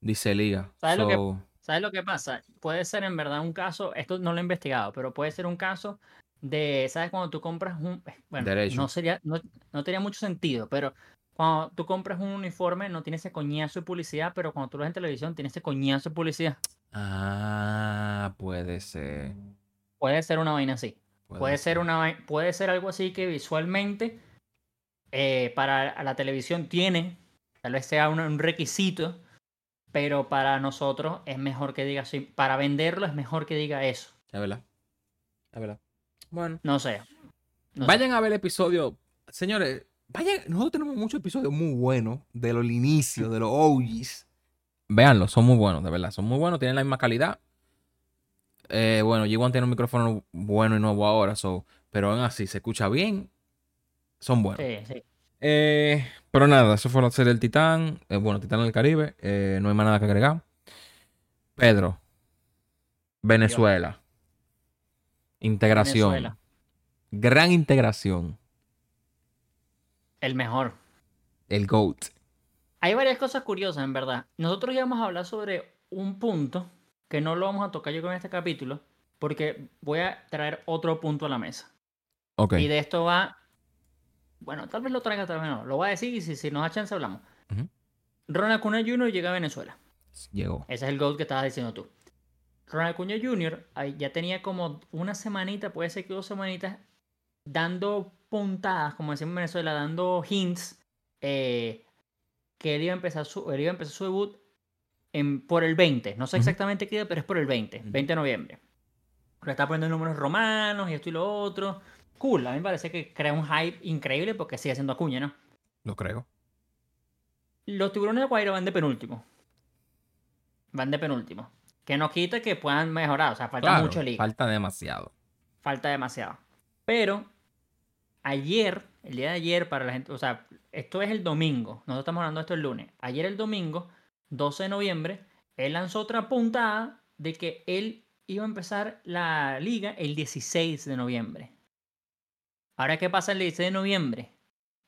B: dice liga.
A: ¿Sabes lo que- ¿Sabes lo que pasa? Puede ser en verdad un caso, esto no lo he investigado, pero puede ser un caso de, ¿sabes? Cuando tú compras un, bueno,
B: Derecho.
A: no sería, no, no tenía mucho sentido, pero cuando tú compras un uniforme no tiene ese coñazo de publicidad, pero cuando tú lo ves en televisión tiene ese coñazo de publicidad.
B: Ah, puede ser.
A: Puede ser una vaina así. Puede ser
B: ser.
A: una puede ser algo así que visualmente eh, para la televisión tiene, tal vez sea un, un requisito, pero para nosotros es mejor que diga así. Para venderlo es mejor que diga eso.
B: Es verdad. Es verdad. Bueno.
A: No sé. No sé.
B: Vayan a ver el episodio. Señores, vayan. Nosotros tenemos muchos episodios muy buenos de los inicios, de los OGs. Véanlo, son muy buenos, de verdad. Son muy buenos, tienen la misma calidad. Eh, bueno, G1 tiene un micrófono bueno y nuevo ahora, so, pero aún así se escucha bien. Son buenos.
A: Sí, sí.
B: Eh, pero nada, eso fue la serie del Titán. Eh, bueno, Titán del Caribe. Eh, no hay más nada que agregar. Pedro. Venezuela. Integración.
A: Venezuela.
B: Gran integración.
A: El mejor.
B: El GOAT.
A: Hay varias cosas curiosas, en verdad. Nosotros íbamos a hablar sobre un punto que no lo vamos a tocar yo con este capítulo, porque voy a traer otro punto a la mesa.
B: Ok.
A: Y de esto va. Bueno, tal vez lo traiga, tal vez no. Lo voy a decir y si, si nos da chance hablamos.
B: Ujú.
A: Ronald Acuña Jr. llega a Venezuela.
B: Llegó.
A: Ese es el gol que estabas diciendo tú. Ronald Acuña Jr. ya tenía como una semanita, puede ser que dos semanitas, dando puntadas, como decimos en Venezuela, dando hints, eh, que él iba a empezar su, él iba a empezar su debut en, por el 20. No sé exactamente qué día, pero es por el 20,
B: Ujú.
A: 20 de noviembre. Le está poniendo números romanos y esto y lo otro. Cool, a mí me parece que crea un hype increíble porque sigue siendo Acuña, ¿no?
B: Lo creo.
A: Los tiburones de Guaira van de penúltimo. Van de penúltimo. Que no quita que puedan mejorar. O sea, falta
B: Claro,
A: mucho liga.
B: falta demasiado.
A: Falta demasiado. Pero ayer, el día de ayer, para la gente, o sea, esto es el domingo. Nosotros estamos hablando de esto el lunes. Ayer el domingo, 12 de noviembre, él lanzó otra puntada de que él iba a empezar la liga el 16 de noviembre. Ahora, ¿qué pasa el 16 de noviembre?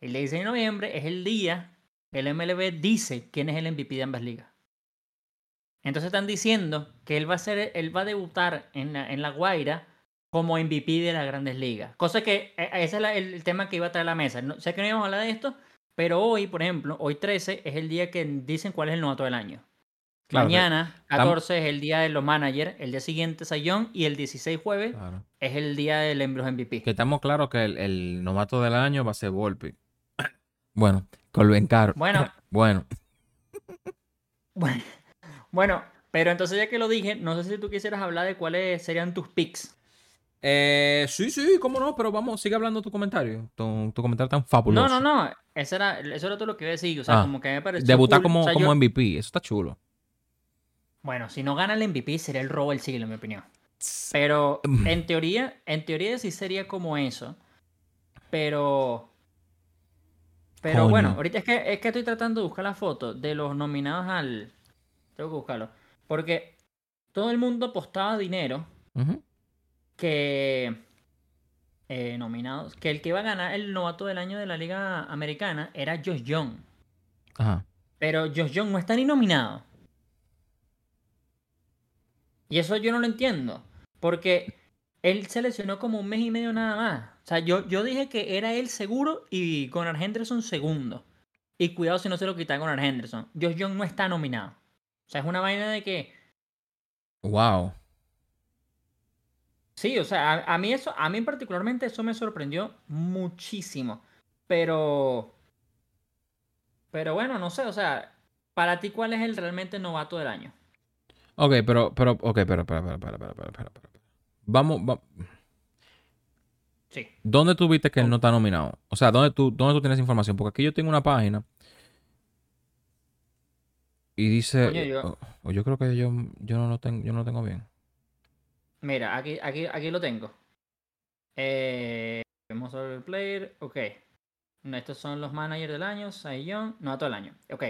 A: El 16 de noviembre es el día que el MLB dice quién es el MVP de ambas ligas. Entonces están diciendo que él va a ser, él va a debutar en la, en la Guaira como MVP de las grandes ligas. Cosa que eh, ese es la- el, tema que iba a traer a la mesa. No, sé que no íbamos a hablar de esto, pero hoy, por ejemplo, hoy 13 es el día que dicen cuál es el novato del año.
B: Claro,
A: Mañana,
B: tam-
A: 14, es el día de los managers, el día siguiente Sayón y el 16 jueves
B: Claro.
A: es el día del los MVP.
B: Que estamos claros que el, el novato del año va a ser Volpi. Bueno, Colben Caro.
A: Bueno.
B: Bueno.
A: Bueno, bueno, pero entonces ya que lo dije, no sé si tú quisieras hablar de cuáles serían tus picks.
B: Eh, sí, sí, cómo no, pero vamos, sigue hablando tu comentario. Tu, tu comentario tan
A: No,
B: fabuloso.
A: no, no, eso era, eso era todo lo que iba a decir. O sea,
B: Ah,
A: como que me pareció.
B: Debutar
A: cool.
B: como,
A: O sea,
B: como
A: yo-
B: MVP, eso está chulo.
A: Bueno, si no gana el MVP sería el robo del siglo, en mi opinión. Pero en teoría, en teoría sí sería como eso. Pero. Pero
B: Coño.
A: bueno, ahorita es que, es que estoy tratando de buscar la foto de los nominados al. Tengo que buscarlo. Porque todo el mundo apostaba dinero
B: Ujú.
A: Que. eh, nominados. Que el que iba a ganar el novato del año de la Liga Americana era Josh Young.
B: Ajá.
A: Pero Josh Young no está ni nominado. Y eso yo no lo entiendo. Porque él se lesionó como un mes y medio nada más. O sea, yo, yo dije que era él seguro y Gunnar Henderson segundo. Y cuidado si no se lo quita Gunnar Henderson. Josh Young no está nominado. O sea, es una vaina de que.
B: Wow.
A: Sí, o sea, a, a mí eso, a mí particularmente eso me sorprendió muchísimo. Pero. Pero bueno, no sé, o sea, para ti, ¿cuál es el realmente novato del año?
B: Ok, pero, pero, ok, pero, pero, pero, pero, pero, pero, pero, pero. Vamos, va-
A: Sí.
B: ¿Dónde tú viste que él no está nominado? O sea, ¿dónde tú, ¿dónde tú tienes información? Porque aquí yo tengo una página. Y dice.
A: Coño, yo-
B: o- o yo creo que yo, yo no lo tengo, yo no lo tengo bien.
A: Mira, aquí, aquí, aquí lo tengo. Eh, vamos a ver el player. Ok. No, Estos son los managers del año. Young. No, todo el año. Ok.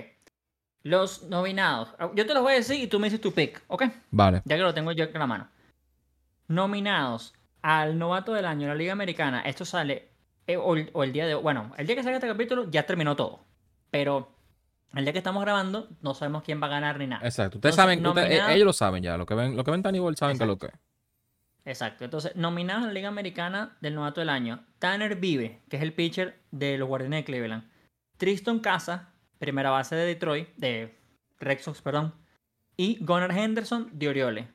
A: Los nominados. Ah, Yo te los voy a decir y tú me dices tu pick. Ok.
B: Vale.
A: Ya que lo tengo yo en la mano. Nominados al novato del año de la Liga Americana. Esto sale. eh, o, el, o el día de. Bueno, el día que salga este capítulo ya terminó todo. Pero el día que estamos grabando no sabemos quién va a ganar ni nada.
B: Exacto. Ustedes
A: Entonces,
B: saben, ustedes- eh, ellos lo saben ya. Lo que ven, lo que ven Ball saben que es lo que.
A: Exacto. Entonces, nominados a la Liga Americana del Novato del Año. Tanner Vive, que es el pitcher de los Guardianes de Cleveland. Tristan Casa, primera base de Detroit, de Red Sox, perdón. Y Gunnar Henderson de Orioles.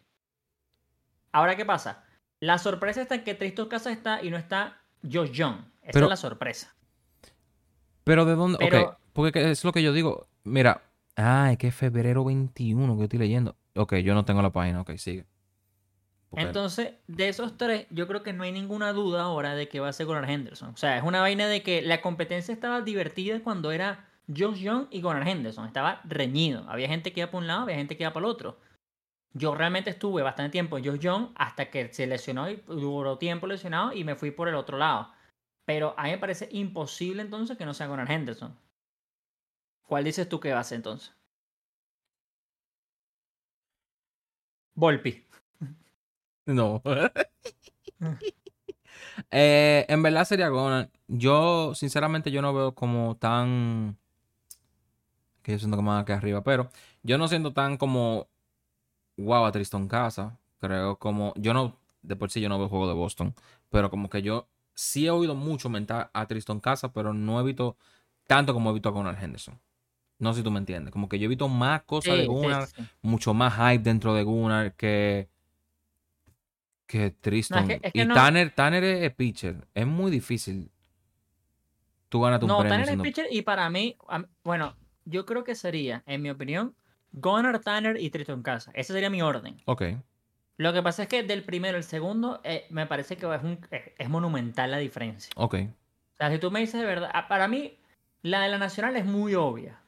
A: Ahora, ¿qué pasa? La sorpresa está en que Tristan Casa está y no está Josh Young. Esa
B: Pero-
A: es la sorpresa.
B: Pero de dónde.
A: Pero-
B: Ok. Porque que es lo que yo digo. Mira. Ah, es que es febrero 21 que yo estoy leyendo. Ok, yo no tengo la página. Ok, sigue.
A: Entonces, de esos tres, yo creo que no hay ninguna duda ahora de que va a ser Gunnar Henderson. O sea, es una vaina de que la competencia estaba divertida cuando era Josh Young y Gunnar Henderson. Estaba reñido. Había gente que iba por un lado, había gente que iba para el otro. Yo realmente estuve bastante tiempo en Josh Young hasta que se lesionó y duró tiempo lesionado y me fui por el otro lado. Pero a mí me parece imposible entonces que no sea Gunnar Henderson. ¿Cuál dices tú que va a ser entonces? Volpi.
B: No. Eh, en verdad sería Gonald. Yo, sinceramente, yo no veo como tan. Que yo siento que más aquí arriba, pero yo no siento tan como. Wow, a Tristan Casa. Creo como. Yo no. De por sí yo no veo juego de Boston. Pero como que yo sí he oído mucho mentar a Tristan Casa, pero no he visto tanto como he visto a Gunnar Henderson. No sé si tú me entiendes. Como que yo he visto más cosas de
A: Sí,
B: Gunnar,
A: sí, sí.
B: mucho más hype dentro de Gunnar que. Que Tristan.
A: es que
B: y
A: no-
B: Tanner, Tanner es pitcher. Es muy difícil. Tú ganas un
A: No,
B: premio.
A: Tanner es pitcher y para mí, bueno, yo creo que sería, en mi opinión, Gunnar, Tanner y Tristan Casa. Ese sería mi orden.
B: Ok.
A: Lo que pasa es que del primero al segundo eh, me parece que es, un, es, es monumental la diferencia.
B: Ok.
A: O sea, si tú me dices de verdad, ah, para mí la de la Nacional es muy obvia.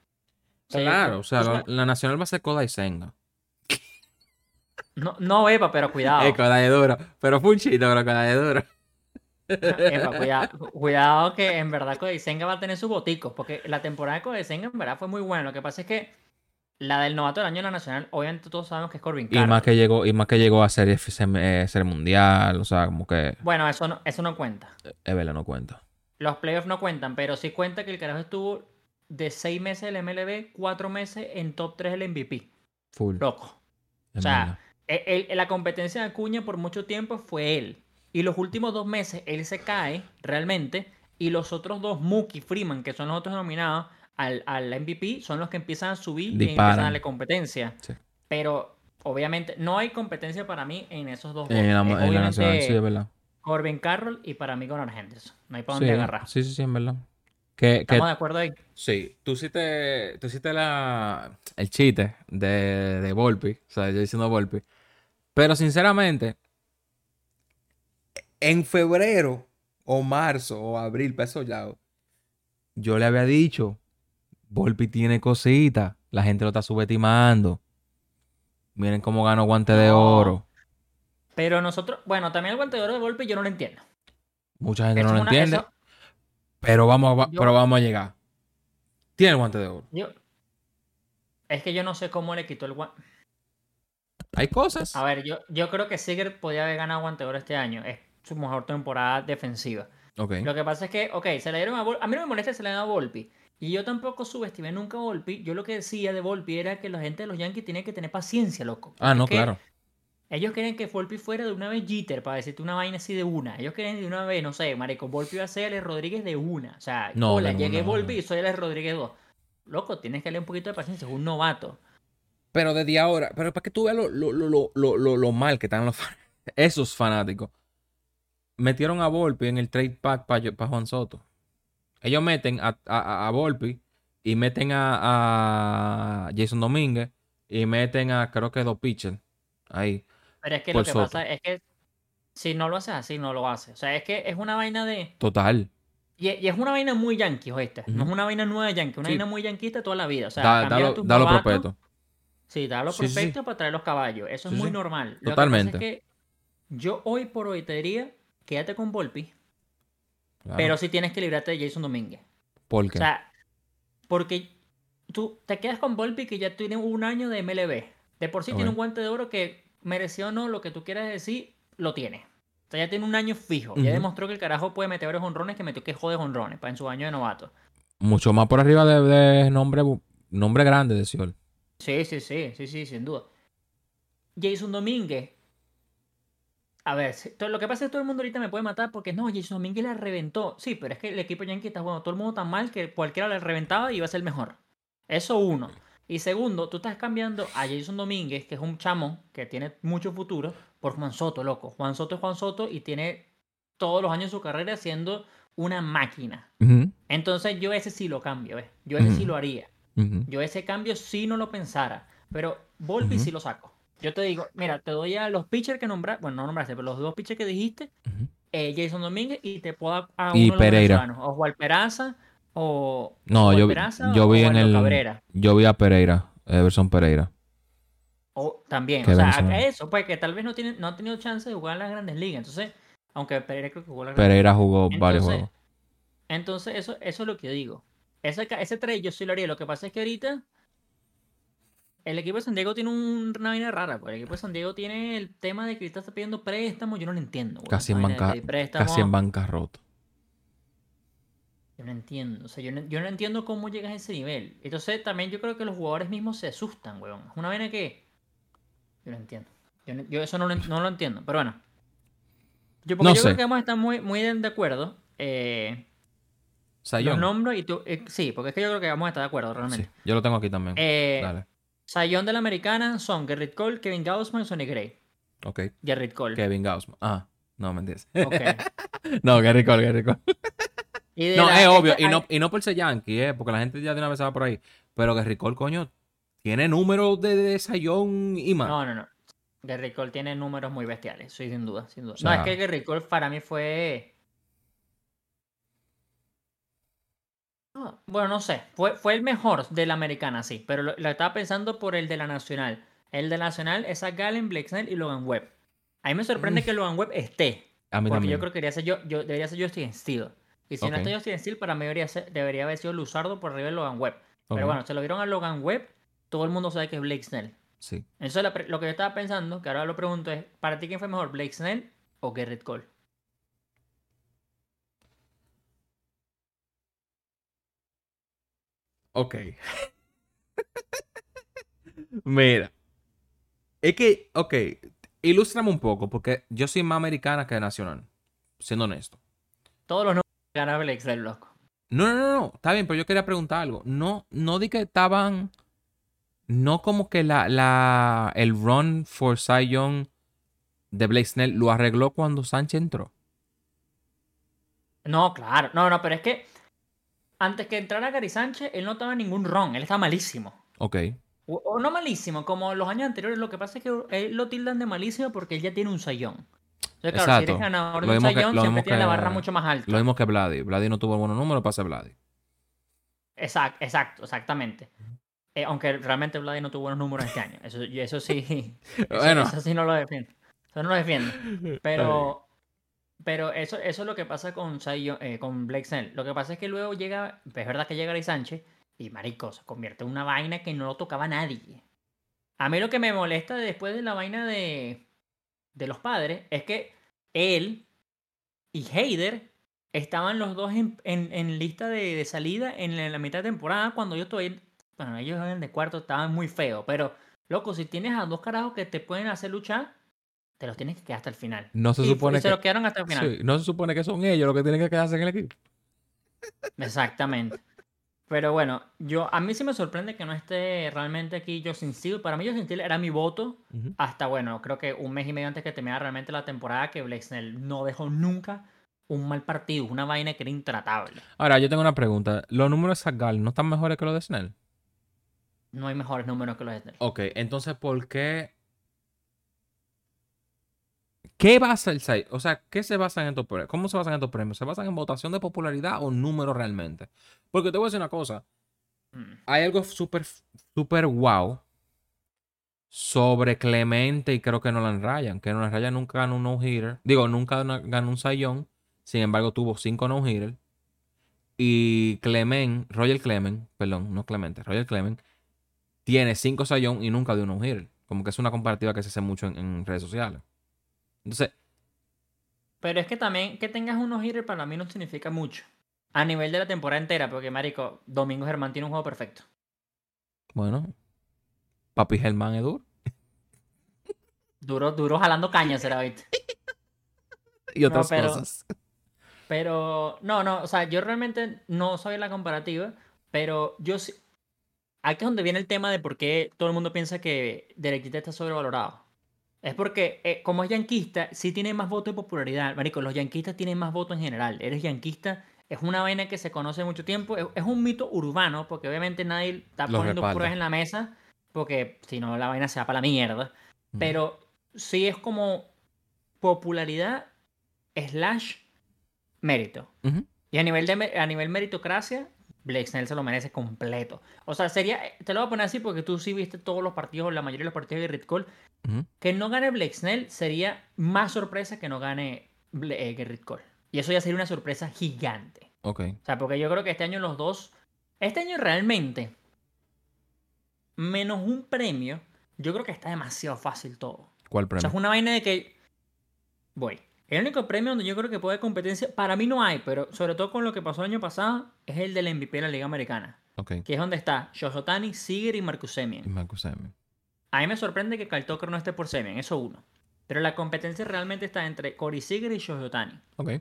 A: O sea, yo-
B: Claro, o sea, la, nacional va a ser Koda y Senga.
A: No, no, Epa, pero cuidado.
B: Eh, Koda es duro. Pero fue un chito, pero Koda es duro.
A: Epa, cuidado, cuidado que en verdad Codisenga va a tener sus boticos, porque la temporada de Codisenga en verdad fue muy buena. Lo que pasa es que la del novato del año en la Nacional, obviamente todos sabemos que es Corbin
B: Y más que llegó, y más que llegó a ser, eh, ser mundial. O sea, como que.
A: Bueno, eso no, eso no cuenta.
B: Es verdad, no cuenta.
A: Los playoffs no cuentan, pero sí cuenta que el carajo estuvo de seis meses del MLB, cuatro meses en top 3 del MVP.
B: Full.
A: Loco.
B: es
A: o sea. El- el- la competencia de Acuña por mucho tiempo fue él. Y los últimos dos meses él se cae realmente. Y los otros dos, Mookie Freeman, que son los otros nominados al, al MVP, son los que empiezan a subir y empiezan a darle competencia.
B: Sí.
A: Pero obviamente no hay competencia para mí en esos dos.
B: En la,
A: votos. Es
B: en la nacional,
A: obviamente
B: sí, es verdad.
A: Corbin Carroll y para mí Gunnar Henderson. No hay para
B: Sí,
A: dónde agarrar.
B: sí, sí, sí, en verdad. Que, que,
A: Estamos de acuerdo ahí.
B: sí, tú hiciste, tú hiciste la, el chiste de, de Volpi, o sea, yo diciendo Volpi. Pero sinceramente, en febrero o marzo o abril, para esos lados, yo le había dicho, Volpi tiene cositas, la gente lo está subestimando. Miren cómo ganó guante de oro.
A: Pero nosotros, bueno, también el guante de oro de golpe yo no lo entiendo.
B: Mucha gente
A: Eso
B: no lo
A: una-
B: entiende,
A: eso-
B: pero vamos, a-
A: Yo-
B: pero vamos a llegar. Tiene el guante de oro.
A: yo- es que yo no sé cómo le quitó el guante.
B: Hay cosas.
A: A ver, yo, yo creo que Seager podía haber ganado guante de oro este año. Es su mejor temporada defensiva.
B: Ok.
A: Lo que pasa es que, ok, se le dieron a Volpi. A mí no me molesta que se le den a Volpi. Y yo tampoco subestimé nunca a Volpi. Yo lo que decía de Volpi era que la gente de los Yankees tiene que tener paciencia, loco.
B: Ah, no, claro.
A: Ellos querían que Volpi fuera de una vez Jeter, para decirte una vaina así de una. Ellos querían de una vez, no sé, marico, Volpi iba a ser Alex Rodríguez de una. O sea,
B: No,
A: hola, llegué
B: una,
A: Volpi
B: no.
A: y soy Alex Rodríguez 2. Loco, tienes que darle un poquito de paciencia, es un novato.
B: Pero desde ahora, pero para que tú veas lo, lo, lo, lo, lo, lo- lo mal que están los fan- esos fanáticos. Metieron a Volpi en el trade pack para Juan Soto. Ellos meten a, a, a Volpi y meten a, a Jason Domínguez y meten a creo que dos pitchers ahí.
A: Pero es que lo que
B: Soto.
A: pasa es que si no lo haces así, no lo haces. O sea, es que es una vaina de.
B: Total.
A: Y, y es una vaina muy yankee, oíste. No es una vaina nueva de yankee, una
B: Sí.
A: vaina muy yanquista toda la vida. O sea,
B: Da,
A: tus
B: dalo
A: novatos-
B: propeto.
A: Sí, da los
B: Sí,
A: prospectos para traer los caballos. Eso
B: Sí,
A: es muy normal. Lo
B: Totalmente.
A: que pasa es que yo hoy por hoy te diría, quédate con Volpi,
B: Claro.
A: pero sí tienes que librarte de Jason Domínguez.
B: ¿Por
A: O
B: qué?
A: sea, porque tú te quedas con Volpi que ya tiene un año de MLB. De por sí tiene un guante de oro que mereció o no, lo que tú quieras decir, lo tiene. O sea, ya tiene un año fijo. Ya demostró que el carajo puede meter varios honrones que metió que jode honrones para en su año de novato.
B: Mucho más por arriba de, de nombre, nombre grande de Siol.
A: Sí, sí, sí, sí, sí, sin duda. Jason Domínguez. A ver, lo que pasa es que todo el mundo ahorita me puede matar porque no, Jason Domínguez la reventó. Sí, pero es que el equipo Yankee está bueno, todo el mundo tan mal que cualquiera la reventaba y iba a ser mejor. Eso uno. Y segundo, tú estás cambiando a Jason Domínguez, que es un chamo que tiene mucho futuro, por Juan Soto, loco. Juan Soto es Juan Soto y tiene todos los años de su carrera siendo una máquina. Entonces yo ese sí lo cambio, ¿ves? Yo ese sí lo haría. Yo ese cambio sí no lo pensara, pero Volpi sí lo saco. Yo te digo, mira, te doy a los pitchers que nombraste, bueno, no nombraste, pero los dos pitchers que dijiste, eh, Jason Domínguez y te puedo dar a
B: Y
A: uno de los
B: Pereira.
A: o Juan Peraza, o
B: No,
A: Juan
B: yo,
A: Peraza,
B: yo
A: o
B: vi en
A: Waldo
B: el.
A: Cabrera.
B: Yo vi a Pereira, Everson Pereira.
A: O también, o sea, a eso, pues que tal vez no, tiene, no ha tenido chance de jugar en las grandes ligas. Entonces, aunque Pereira creo que jugó en las grandes
B: Pereira jugó varios juegos.
A: Entonces, eso, eso es lo que yo digo. Ese, ese trade yo sí lo haría. Lo que pasa es que ahorita el equipo de San Diego tiene un- una vaina rara, pues. El equipo de San Diego tiene el tema de que está pidiendo préstamo, yo no lo entiendo. weón.
B: Casi en, banca, casi en bancarrota.
A: Yo no entiendo, o sea, yo no, yo no entiendo cómo llegas a ese nivel. Entonces, también yo creo que los jugadores mismos se asustan, weón. Es una vaina que... Yo no entiendo. Yo, no- yo eso no lo, no lo entiendo, pero bueno. Yo, porque yo
B: sé.
A: creo que vamos a estar muy, muy de acuerdo. Eh, los
B: Sayón.
A: nombro y tú... eh, sí, porque es que yo creo que vamos a estar de acuerdo realmente.
B: Sí, yo lo tengo aquí también.
A: Eh,
B: Dale.
A: Sayón de la Americana son Gerrit Cole, Kevin Gaussman y Sonny Gray.
B: Ok.
A: Gerrit Cole.
B: Kevin Gaussman. Ah, no, mentiras.
A: Ok.
B: no, Gary Cole, Gary Cole. No, es obvio. Y no, y no por ser yankee, ¿eh? Porque la gente ya de una vez va por ahí. Pero Gary Cole, coño, tiene números de, de sayón y más.
A: No, no, no. Gary Cole tiene números muy bestiales, sí, sin duda, sin duda.
B: O sea-
A: no, es que Gary Cole para mí fue... No, bueno, no sé. Fue, fue el mejor de la americana, sí. Pero lo, lo estaba pensando por el de la nacional. El de la nacional es a Galen, Blake Snell y Logan Webb. A mí me sorprende
B: Mm.
A: que Logan Webb esté.
B: a mí
A: Porque
B: también.
A: yo creo que debería ser, yo, yo, debería ser Justin Steele. Y si no está Justin Steele, para mí debería, ser- debería haber sido Luzardo por arriba de Logan Webb. Pero bueno, se lo dieron a Logan Webb. Todo el mundo sabe que es Blake Snell.
B: Sí.
A: Entonces, lo que yo estaba pensando, que ahora lo pregunto es, ¿para ti quién fue mejor, Blake Snell o Garrett Cole?
B: Ok. Mira. Es que, ok, ilústrame un poco, porque yo soy más americana que nacional, siendo honesto.
A: Todos los nombres que gana Blake Snell, loco.
B: No, no, no, no, está bien, pero yo quería preguntar algo. No, no di que estaban, no como que la, la, el run for Cy Young de Blake Snell lo arregló cuando Sánchez entró.
A: No, claro. No, no, pero es que antes que entrara Gary Sánchez, él no estaba ningún ron. Él estaba malísimo.
B: Ok,
A: O, o no malísimo, como los años anteriores. Lo que pasa es que él lo tildan de malísimo porque él ya tiene un sayón. Entonces, claro, si
B: Exacto.
A: eres ganador de un sayón, siempre tiene la barra mucho más alta.
B: lo mismo que Vladi. Vladi no tuvo buenos números para ser Vladi.
A: Exacto, exacto, exactamente. Eh, aunque realmente Vladi no tuvo buenos números este año. Eso, eso sí. Eso,
B: Bueno.
A: eso sí no lo defiendo. Eso no lo defiendo. Pero, pero eso, eso es lo que pasa con, Cy- eh, con Blake Snell. Lo que pasa es que luego llega, es verdad que llega Gary Sánchez y marico, se convierte en una vaina que no lo tocaba nadie. A mí lo que me molesta después de la vaina de, de los padres es que él y Heider estaban los dos en, en- lista de, de salida en la, en la mitad de temporada cuando yo estoy... Bueno, ellos en el de cuarto estaban muy feos, pero loco, si tienes a dos carajos que te pueden hacer luchar, te los tienes que quedar hasta el final.
B: No se
A: Y-
B: supone
A: y se
B: que...
A: los quedaron hasta el final.
B: Sí, no se supone que son ellos los que tienen que quedarse en el equipo.
A: Exactamente. Pero bueno, yo a mí sí me sorprende que no esté realmente aquí Justin Steele. Para mí Justin Steele era mi voto hasta, bueno, creo que un mes y medio antes que terminara realmente la temporada que Blake Snell no dejó nunca un mal partido, una vaina que era intratable.
B: Ahora, yo tengo una pregunta. ¿Los números de Gallen no están mejores que los de Snell?
A: No hay mejores números que los de Snell.
B: Ok, entonces, ¿por qué? ¿Qué basa el site? O sea, ¿qué se basa en estos premios? ¿Cómo se basan estos premios? ¿Se basan en votación de popularidad o números realmente? Porque te voy a decir una cosa.
A: Mm.
B: Hay algo súper, súper wow sobre Clemente y creo que Nolan Ryan. Que Nolan Ryan nunca ganó un no-hitter. Digo, nunca ganó un sayón. Sin embargo, tuvo cinco no-hitters. Y Clement, Roger Clement, perdón, no Clemente, Roger Clement, tiene cinco sayón y nunca dio un no-hitter. Como que es una comparativa que se hace mucho en, en redes sociales. Entonces,
A: Pero es que también que tengas unos hitters para mí no significa mucho. A nivel de la temporada entera, porque marico, Domingo Germán tiene un juego perfecto.
B: bueno, Papi Germán es duro.
A: Duro, duro jalando caña será ¿viste?
B: Y otras
A: pero-
B: cosas.
A: Pero, no, no, o sea, yo realmente no soy la comparativa, pero yo sí. Aquí es donde viene el tema de por qué todo el mundo piensa que Derek Jeter está sobrevalorado. Es porque, eh, como es yanquista, sí tiene más votos de popularidad. Marico, los yanquistas tienen más votos en general. Eres yanquista, es una vaina que se conoce mucho tiempo. Es, es un mito urbano, porque obviamente nadie está poniendo pruebas en la mesa, porque si no, la vaina se va para la mierda. Pero sí es como popularidad slash mérito. Y a nivel, de, a nivel meritocracia, Blake Snell se lo merece completo. O sea, sería, te lo voy a poner así porque tú sí viste todos los partidos, la mayoría de los partidos de Gerrit Cole. Que no gane Blake Snell sería más sorpresa que no gane eh, Gerrit Cole. Y eso ya sería una sorpresa gigante.
B: Ok.
A: O sea, porque yo creo que este año los dos. Este año realmente. menos un premio, yo creo que está demasiado fácil todo.
B: ¿Cuál
A: O sea,
B: premio?
A: es una vaina de que. Voy. El único premio donde yo creo que puede haber competencia, para mí no hay, pero sobre todo con lo que pasó el año pasado, es el del MVP de la Liga Americana.
B: Ok.
A: Que es donde está Shoshotani, Seager y Marcus
B: Y
A: Semien.
B: Marcus Semien.
A: A mí me sorprende que Kyle Tucker no esté por Semien, eso uno. Pero la competencia realmente está entre Corey Seager y Shoshotani.
B: Ok.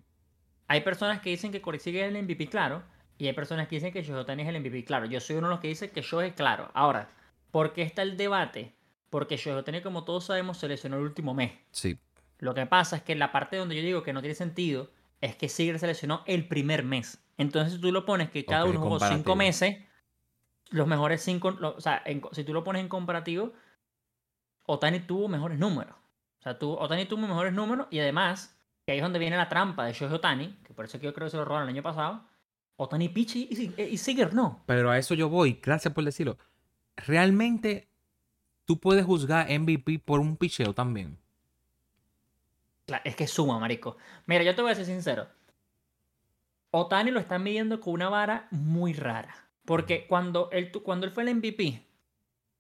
A: Hay personas que dicen que Corey Seager es el MVP claro, y hay personas que dicen que Shoshotani es el MVP claro. Yo soy uno de los que dice que Shohei es claro. Ahora, ¿por qué está el debate? Porque Shoshotani, como todos sabemos, se lesionó el último mes.
B: Sí.
A: Lo que pasa es que la parte donde yo digo que no tiene sentido es que Seager se lesionó el primer mes. Entonces, si tú lo pones que cada uno jugó cinco meses, los mejores cinco. lo- o sea, en- si tú lo pones en comparativo, Otani tuvo mejores números. O sea, tuvo, Otani tuvo mejores números y además, que ahí es donde viene la trampa de Shohei Otani, que por eso que yo creo que se lo robaron el año pasado. Otani Pichi y, y, y Seager no.
B: Pero a eso yo voy. Gracias por decirlo. Realmente, tú puedes juzgar MVP por un picheo también.
A: Claro, es que suma, marico. Mira, yo te voy a ser sincero. Otani lo están midiendo con una vara muy rara. Porque cuando él, cuando él fue el MVP,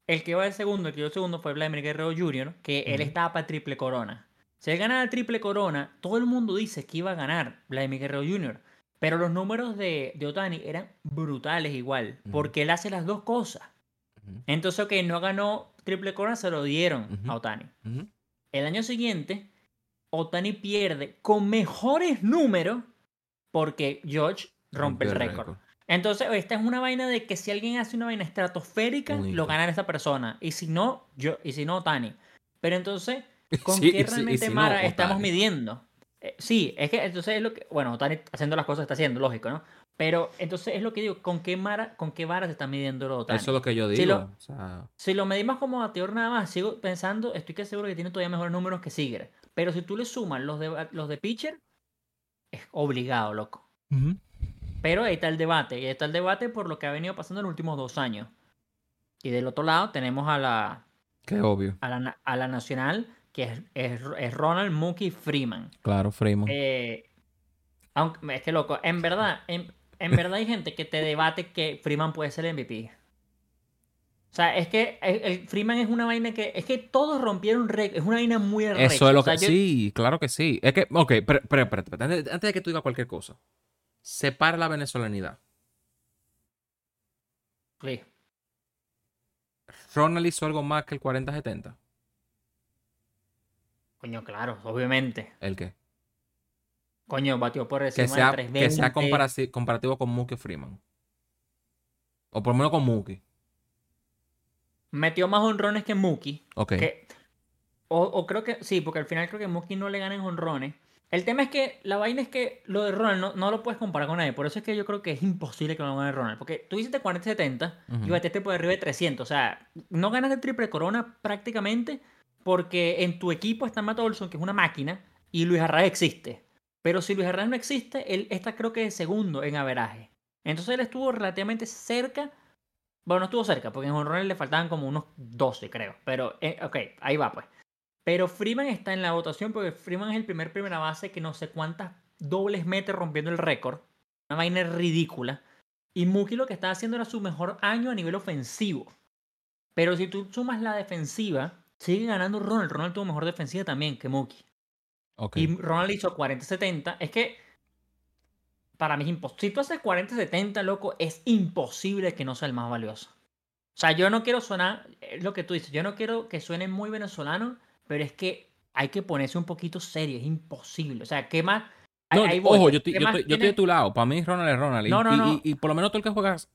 A: el que iba de segundo, el que de segundo fue Vladimir Guerrero Jr., que él estaba para triple corona. Si él ganaba triple corona, todo el mundo dice que iba a ganar Vladimir Guerrero Jr., pero los números de, de Otani eran brutales igual, porque él hace las dos cosas.
B: Ujú.
A: Entonces, que no ganó triple corona, se lo dieron a Otani. El año siguiente, Otani pierde con mejores números porque George rompe el récord. Entonces, esta es una vaina de que si alguien hace una vaina estratosférica, lo gana esa persona. Y si no, yo, y si no, Otani. Pero entonces, ¿con
B: Sí,
A: qué realmente
B: si
A: Mara estamos midiendo? Eh, sí, es que entonces es lo que. Bueno, Otani haciendo las cosas está haciendo, lógico, ¿no? Pero entonces es lo que digo, ¿con qué Mara, con qué vara se está midiendo lo Otani?
B: Eso es lo que yo digo.
A: Sí, lo-
B: o sea,
A: Si lo medimos como bateador nada más, sigo pensando, estoy que seguro que tiene todavía mejores números que Seager. Pero si tú le sumas los de, los de pitcher, es obligado, loco. Pero ahí está el debate. Y ahí está el debate por lo que ha venido pasando en los últimos dos años. Y del otro lado tenemos a la,
B: Qué obvio.
A: a la, a la nacional, que es, es, es Ronald Mookie Freeman.
B: Claro, Freeman.
A: Eh, aunque, es que loco, en verdad, en, en verdad hay gente que te debate que Freeman puede ser el MVP. O sea, es que el, Freeman es una vaina que. Es que todos rompieron récord. Es una vaina muy arrecha.
B: Eso es lo
A: O sea,
B: que.
A: yo-
B: Sí, claro que sí. Es que, ok, pero, pero. Antes, antes de que tú digas cualquier cosa, separa la venezolanidad.
A: Sí.
B: Ronald hizo algo más que el 40-70.
A: Coño, claro, obviamente.
B: ¿El qué?
A: Coño, batió por
B: Que
A: encima
B: sea,
A: del
B: que sea
A: 320.
B: comparasi- comparativo con Mookie Freeman. O por lo menos con Mookie.
A: Metió más honrones que Mookie.
B: Ok.
A: Que, o, o creo que sí, porque al final creo que Mookie no le gana en honrones. El tema es que la vaina es que lo de Ronald no, no lo puedes comparar con nadie. Por eso es que yo creo que es imposible que lo gane Ronald. Porque tú hiciste 40-70 y
B: Ujú.
A: bateaste por arriba de 300. O sea, no ganas el triple corona prácticamente porque en tu equipo está Matt Olson, que es una máquina, y Luis Arraez existe. Pero si Luis Arraez no existe, él está creo que de segundo en averaje. Entonces él estuvo relativamente cerca. Bueno, no estuvo cerca, porque en honrones le faltaban como unos 12, creo. Pero, eh, ok, ahí va pues. Pero Freeman está en la votación porque Freeman es el primer primera base que no sé cuántas dobles mete rompiendo el récord. Una vaina ridícula. Y Mookie lo que estaba haciendo era su mejor año a nivel ofensivo. Pero si tú sumas la defensiva, sigue ganando Ronald. Ronald tuvo mejor defensiva también que Mookie.
B: ok.
A: Y Ronald hizo 40-70. Es que para mí es imposible. Si tú haces 40-70, loco, es imposible que no sea el más valioso. O sea, yo no quiero sonar, es lo que tú dices, yo no quiero que suene muy venezolano, pero es que hay que ponerse un poquito serio, es imposible. O sea, ¿qué más?
B: No, ojo, yo estoy,
A: ¿Qué
B: yo estoy- yo estoy de tu lado. Para mí, Ronald es Ronald. Y,
A: No, no,
B: y-
A: no.
B: y- y por lo menos tú el que juegas.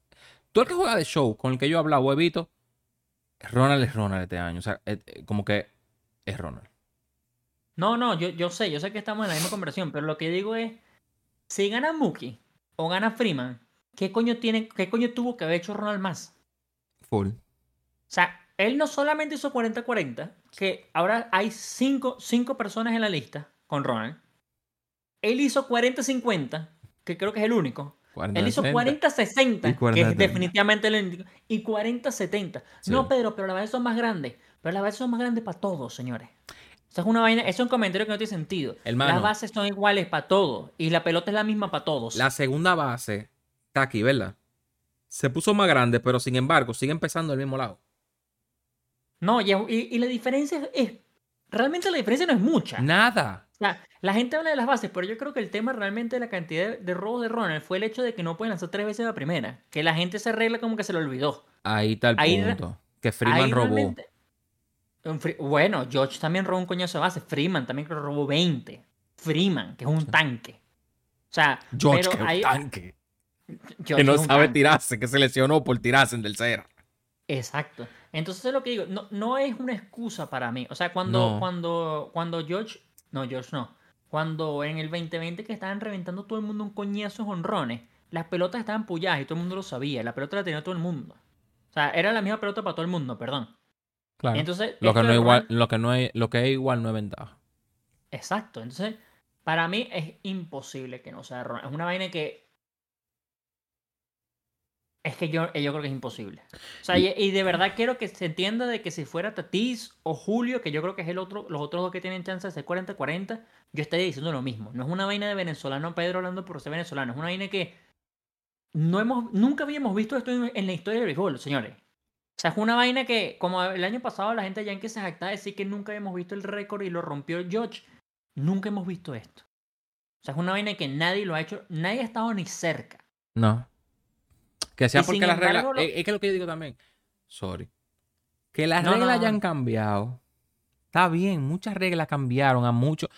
B: Tú el que juega de show con el que yo he hablado, huevito. Ronald es Ronald este año. O sea, eh, eh, como que es Ronald.
A: No, no, yo, yo sé, yo sé que estamos en la misma conversación, pero lo que digo es, si gana Mookie o gana Freeman, ¿qué coño tiene, qué coño tuvo que haber hecho Ronald más?
B: Full.
A: O sea, él no solamente hizo 40-40, que ahora hay cinco, cinco personas en la lista con Ronald. Él hizo 40-50, que creo que es el único. Él hizo 40-60,
B: Y
A: que
B: 40-70.
A: es definitivamente el único. Y 40-70.
B: Sí.
A: No, Pedro, pero las bases son más grandes. Pero las bases son más grandes para todos, señores. Eso es una vaina, eso es un comentario que no tiene sentido.
B: Hermano.
A: Las bases son iguales para todos. Y la pelota es la misma para todos.
B: La segunda base está aquí, ¿verdad? Se puso más grande, pero sin embargo, sigue empezando del mismo lado.
A: No, y, y- la diferencia es, Realmente la diferencia no es mucha.
B: Nada.
A: O sea, la gente habla de las bases, pero yo creo que el tema realmente de la cantidad de, de robos de Ronald fue el hecho de que no pueden lanzar tres veces la primera. Que la gente se arregla como que se lo olvidó.
B: Ahí está el
A: Ahí
B: punto. Que Freeman robó.
A: realmente- Bueno, George también robó un coñazo de base. Freeman también robó 20. Freeman, que es un tanque. O sea,
B: George,
A: pero
B: que
A: ahí-
B: tanque.
A: George
B: Que no
A: un
B: sabe
A: tanque.
B: tirarse, que se lesionó por tirarse en tercera.
A: Exacto. Entonces es lo que digo, no, no es una excusa para mí. O sea, cuando,
B: No.
A: cuando, cuando George, no, George no. Cuando en el 2020 que estaban reventando todo el mundo un coñazo de honrones, las pelotas estaban puyadas y todo el mundo lo sabía. La pelota la tenía todo el mundo. O sea, era la misma pelota para todo el mundo, perdón.
B: Claro.
A: Entonces,
B: lo que no es igual, lo que no es, lo que es igual no es ventaja.
A: Exacto. Entonces, para mí es imposible que no sea Ronald. Es una vaina que. Es que yo, yo creo que es imposible. O sea, y, y de verdad quiero que se entienda de que si fuera Tatis o Julio, que yo creo que es el otro, los otros dos que tienen chance de ser 40-40, yo estaría diciendo lo mismo. No es una vaina de venezolano Pedro hablando por ser venezolano. Es una vaina que no hemos, nunca habíamos visto esto en, en la historia del béisbol, señores. O sea, es una vaina que, como el año pasado la gente de Yankees se jactaba de decir que nunca habíamos visto el récord y lo rompió George. Nunca hemos visto esto. O sea, es una vaina que nadie lo ha hecho, nadie ha estado ni cerca.
B: No. Que sea
A: Y
B: porque las reglas.
A: lo-
B: Es, que lo que yo digo también. Sorry. Que las
A: No,
B: reglas
A: no.
B: hayan cambiado. Está bien, muchas reglas cambiaron a muchos.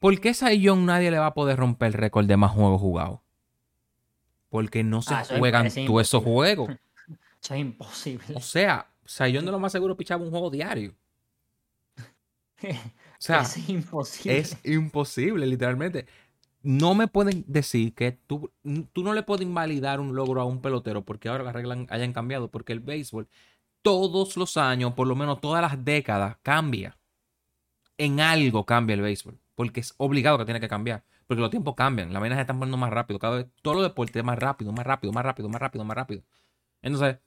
B: ¿Por qué Cy Young nadie le va a poder romper el récord de más juegos jugados? Porque no se
A: Ah,
B: juegan
A: es
B: todos esos juegos.
A: Es imposible.
B: O sea, Cy Young de lo más seguro pichaba un juego diario. O sea,
A: es imposible.
B: es imposible, literalmente. No me pueden decir que tú, tú no le puedes invalidar un logro a un pelotero porque ahora las reglas hayan cambiado, porque el béisbol todos los años, por lo menos todas las décadas, cambia. En algo cambia el béisbol, porque es obligado que tiene que cambiar, porque los tiempos cambian, las vainas se están poniendo más rápido, cada vez todos los deportes es más rápido, más rápido, más rápido, más rápido, más rápido. Entonces,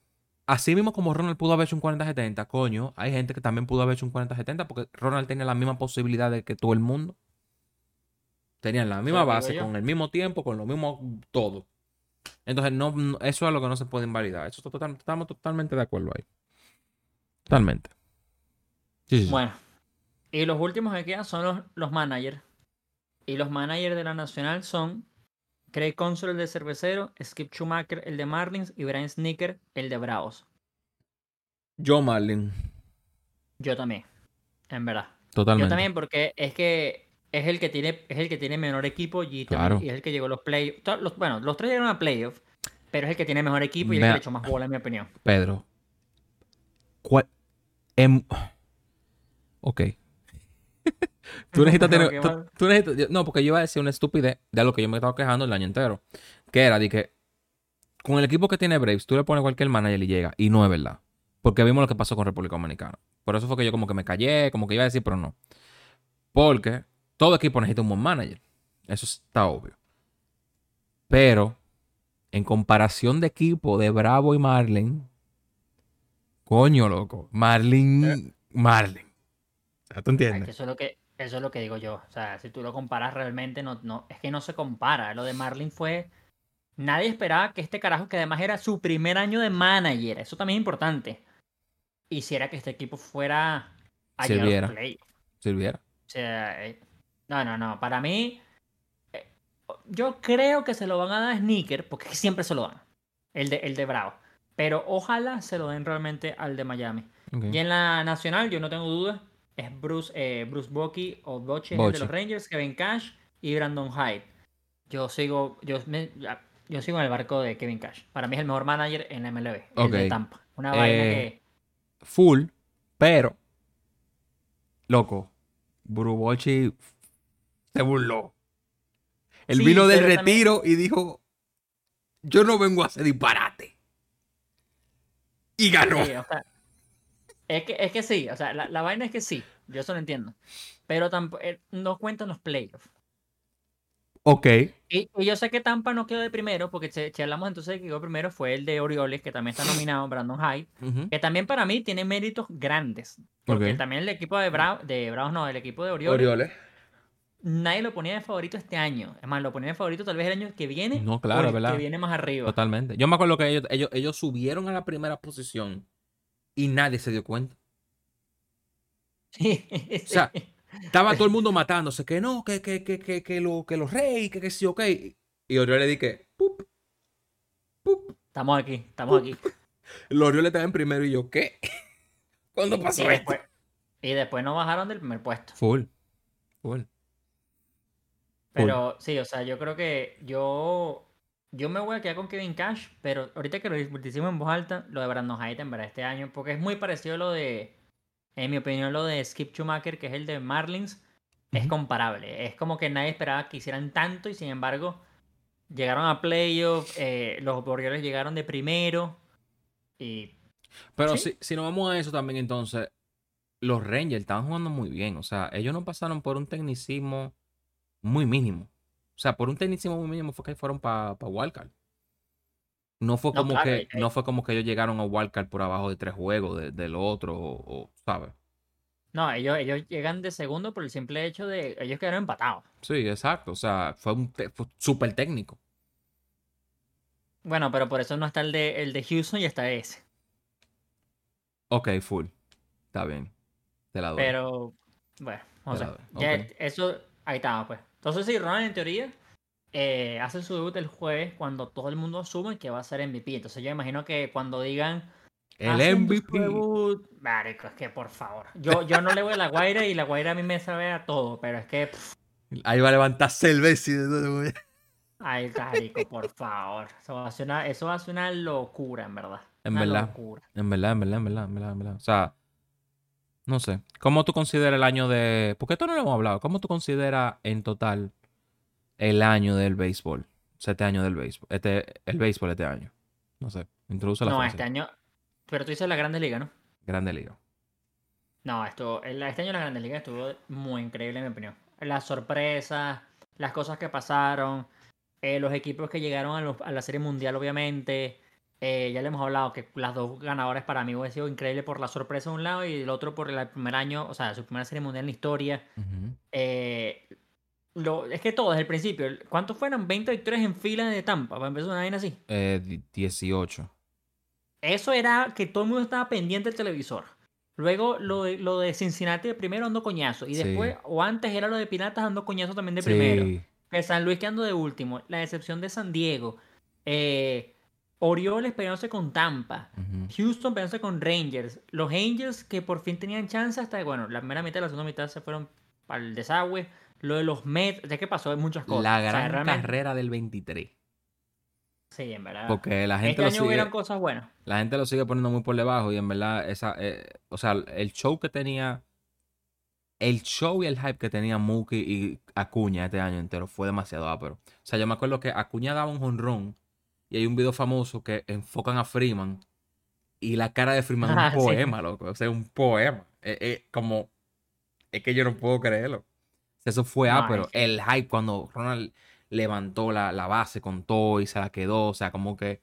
B: así mismo como Ronald pudo haber hecho un 40-70, coño, hay gente que también pudo haber hecho un 40-70 porque Ronald tenía la misma posibilidad de que todo el mundo. Tenían la misma base, con el mismo tiempo, con lo mismo todo. Entonces, no, no- eso es lo que no se puede invalidar. Eso total- estamos totalmente de acuerdo ahí. Totalmente. Sí.
A: Bueno, y los últimos que quedan son los, los managers. Y los managers de la Nacional son Craig Console, el de Cervecero, Skip Schumacher, el de Marlins, y Brian Snicker, el de Bravos.
B: Joe Marlin.
A: Yo también, en verdad.
B: Totalmente.
A: Yo también, porque es que es el que tiene, es el que tiene menor equipo y, también-
B: Claro.
A: y es el que llegó a los playoffs. Los- Bueno, los tres llegaron a playoffs, pero es el que tiene mejor equipo y es el que le echó más bola, en mi opinión.
B: Pedro. ¿Cuál? em- Ok. tú necesitas tener.
A: ¿Qué
B: tú- necesitas- no, porque yo iba a decir una estupidez de lo que yo me estaba quejando el año entero. Que era de que con el equipo que tiene Braves, tú le pones cualquier manager y llega. Y no es verdad. Porque vimos lo que pasó con República Dominicana. Por eso fue que yo como que me callé, como que iba a decir, pero no. Porque todo equipo necesita un buen manager. Eso está obvio. Pero, en comparación de equipo de Bravo y Marlin, coño, loco. Marlin, Marlin. Sea, ¿Tú entiendes?
A: eso es lo que eso es lo que digo yo. O sea, si tú lo comparas realmente, no, no, es que no se compara. Lo de Marlin fue. Nadie esperaba que este carajo, que además era su primer año de manager, eso también es importante, hiciera que este equipo fuera a
B: Sirviera.
A: playoffs.
B: Sirviera.
A: O sea, eh, no, no, no. Para mí, eh, yo creo que se lo van a dar a Sneaker, porque siempre se lo dan. El de, el de Bravo. Pero ojalá se lo den realmente al de Miami. Y en la nacional, yo no tengo dudas, es Bruce, eh, Bruce Bochy o es el de los Rangers, Kevin Cash y Brandon Hyde. Yo sigo, yo, me- ya- yo sigo en el barco de Kevin Cash. Para mí es el mejor manager en la MLB, el de. Tampa. Una vaina
B: Eh,
A: que
B: Full, pero, loco, Brubochi se burló. Él
A: Sí,
B: vino del
A: también-
B: retiro y dijo, yo no vengo a hacer disparate. Y ganó.
A: Sí, o sea, es que, es que sí, o sea, la, la vaina es que sí, yo eso lo entiendo. Pero tampoco, no cuentan los playoffs.
B: Ok.
A: Y, y yo sé que Tampa no quedó de primero, porque si, hablamos entonces de que quedó primero fue el de Orioles, que también está nominado, Brandon Hyde, que también para mí tiene méritos grandes. Porque también el equipo de, Bra- de Bravos, no, el equipo de Orioles,
B: Orioles.
A: nadie lo ponía de favorito este año. Es más, lo ponía de favorito tal vez el año que viene.
B: No,
A: o
B: claro,
A: el
B: ¿verdad?
A: Que viene más arriba.
B: Totalmente. Yo me acuerdo que ellos, ellos, ellos subieron a la primera posición y nadie se dio cuenta.
A: Sí,
B: O sea, estaba todo el mundo matándose, que no, que, que, que, que, que, lo, que los reyes, que, que sí, ok. Y Oriol le dije, pup, pup.
A: Estamos aquí, estamos aquí.
B: Los Orioles estaban en primero y yo, ¿qué? ¿Cuándo
A: Y
B: pasó esto?
A: después, y después nos bajaron del primer puesto.
B: Full. Full.
A: Pero sí, o sea, yo creo que yo, yo me voy a quedar con Kevin Cash, pero ahorita que lo decimos en voz alta, lo de Brandon Hyde en verdad este año, porque es muy parecido a lo de, en mi opinión, lo de Skip Schumacher, que es el de Marlins, es comparable. Es como que nadie esperaba que hicieran tanto y sin embargo llegaron a playoff, eh, los Orioles llegaron de primero y
B: Pero
A: Sí.
B: si, si nos vamos a eso también, entonces, los Rangers estaban jugando muy bien. O sea, ellos no pasaron por un tecnicismo muy mínimo. O sea, por un muy mínimo fue que fueron para pa Wildcard. No fue
A: No,
B: como
A: claro,
B: que,
A: eh,
B: no fue como que ellos llegaron a Wildcard por abajo de tres juegos de- del otro, o, o, ¿sabes?
A: no, ellos, ellos llegan de segundo por el simple hecho de ellos quedaron empatados.
B: Sí, exacto. O sea, fue un súper técnico.
A: Bueno, pero por eso no está el de, el de Houston y está ese.
B: Ok, full. Está bien. Te la doy.
A: Pero, bueno, no sé.
B: Pero,
A: Ya eso, ahí estamos, pues. Entonces, sí, Ronald, en teoría, eh, hace su debut el jueves cuando todo el mundo asume que va a ser MVP. Entonces, yo imagino que cuando digan.
B: el
A: "Haciendo su
B: MVP.
A: debut", marico, es que por favor. Yo, yo no le voy a la Guaira y la Guaira a mí me sabe a todo, pero es que. pff,
B: Ahí va a levantar cerveza y de todo.
A: ay, marico, por favor. Eso va, a ser una, eso va a ser una locura, en verdad.
B: En
A: Una
B: verdad.
A: locura.
B: En verdad, en verdad, en verdad, en verdad, en verdad. O sea, no sé. ¿Cómo tú consideras el año de. Porque esto no lo hemos hablado. ¿Cómo tú consideras en total el año del béisbol? O sea, este año del béisbol. Este, el béisbol este año. No sé. Introduce la
A: No,
B: frase.
A: este año. Pero tú dices la Grandes Ligas, ¿no?
B: Grande liga.
A: No, esto, este año la Grandes Ligas estuvo muy increíble en mi opinión. Las sorpresas, las cosas que pasaron, eh, los equipos que llegaron a, los- a la Serie Mundial, obviamente. Eh, ya le hemos hablado que las dos ganadoras para mí hubiera sido increíble por la sorpresa de un lado y el otro por el primer año, o sea, su primera Serie Mundial en la historia. Eh, lo, es que todo desde el principio. ¿Cuántos fueron? 20 victorias en fila de Tampa para empezar una vaina así.
B: Eh, di- 18.
A: Eso era que todo el mundo estaba pendiente del televisor. Luego lo de, lo de Cincinnati de primero ando coñazo. Y
B: Sí.
A: después, o antes era lo de Piratas ando coñazo también de primero. Que San Luis que ando de último. La decepción de San Diego. Eh, Orioles peleándose con Tampa. Houston peleándose con Rangers. Los Angels que por fin tenían chance hasta, bueno, la primera mitad y la segunda mitad se fueron para el desagüe. Lo de los Mets, ¿de qué pasó? Hay muchas cosas.
B: La
A: O sea,
B: gran
A: realmente-
B: carrera del 23.
A: Sí, en verdad.
B: Porque la gente
A: este
B: lo
A: año
B: sigue.
A: hubieron cosas buenas.
B: La gente lo sigue poniendo muy por debajo y en verdad, esa, eh, o sea, el show que tenía, el show y el hype que tenía Mookie y Acuña este año entero fue demasiado ápero. O sea, yo me acuerdo que Acuña daba un jonrón y hay un video famoso que enfocan a Freeman y la cara de Freeman es
A: Ah,
B: un
A: sí.
B: poema, loco. O sea, un poema. Eh, eh, como, es que yo no puedo creerlo. Eso fue
A: No, es que-
B: El hype cuando Ronald levantó la, la base con todo y se la quedó, o sea, como que...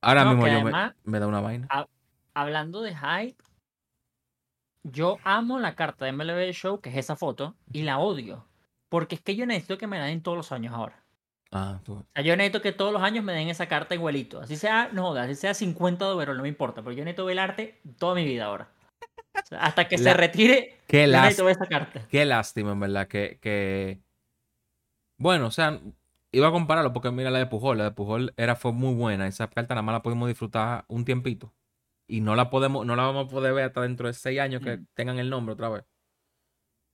B: Ahora
A: No,
B: mismo
A: que
B: yo me,
A: además-
B: me da una vaina.
A: hablando de hype, yo amo la carta de MLB Show, que es esa foto, y la odio. Porque es que yo necesito que me la den todos los años ahora.
B: Ah, tú.
A: O sea, yo necesito que todos los años me den esa carta igualito. Así sea, no jodas, así sea 50 de overall, no me importa. Pero yo necesito ver el arte toda mi vida ahora. O sea, hasta que
B: La-
A: se retire,
B: Qué,
A: yo
B: lás-
A: necesito ver esa carta.
B: qué lástima, en verdad, que, que... Bueno, o sea, iba a compararlo porque mira la de Pujol. La de Pujol era, fue muy buena. Esa carta nada más la pudimos disfrutar un tiempito. Y no la podemos, no la vamos a poder ver hasta dentro de seis años que
A: Mm.
B: tengan el nombre otra vez.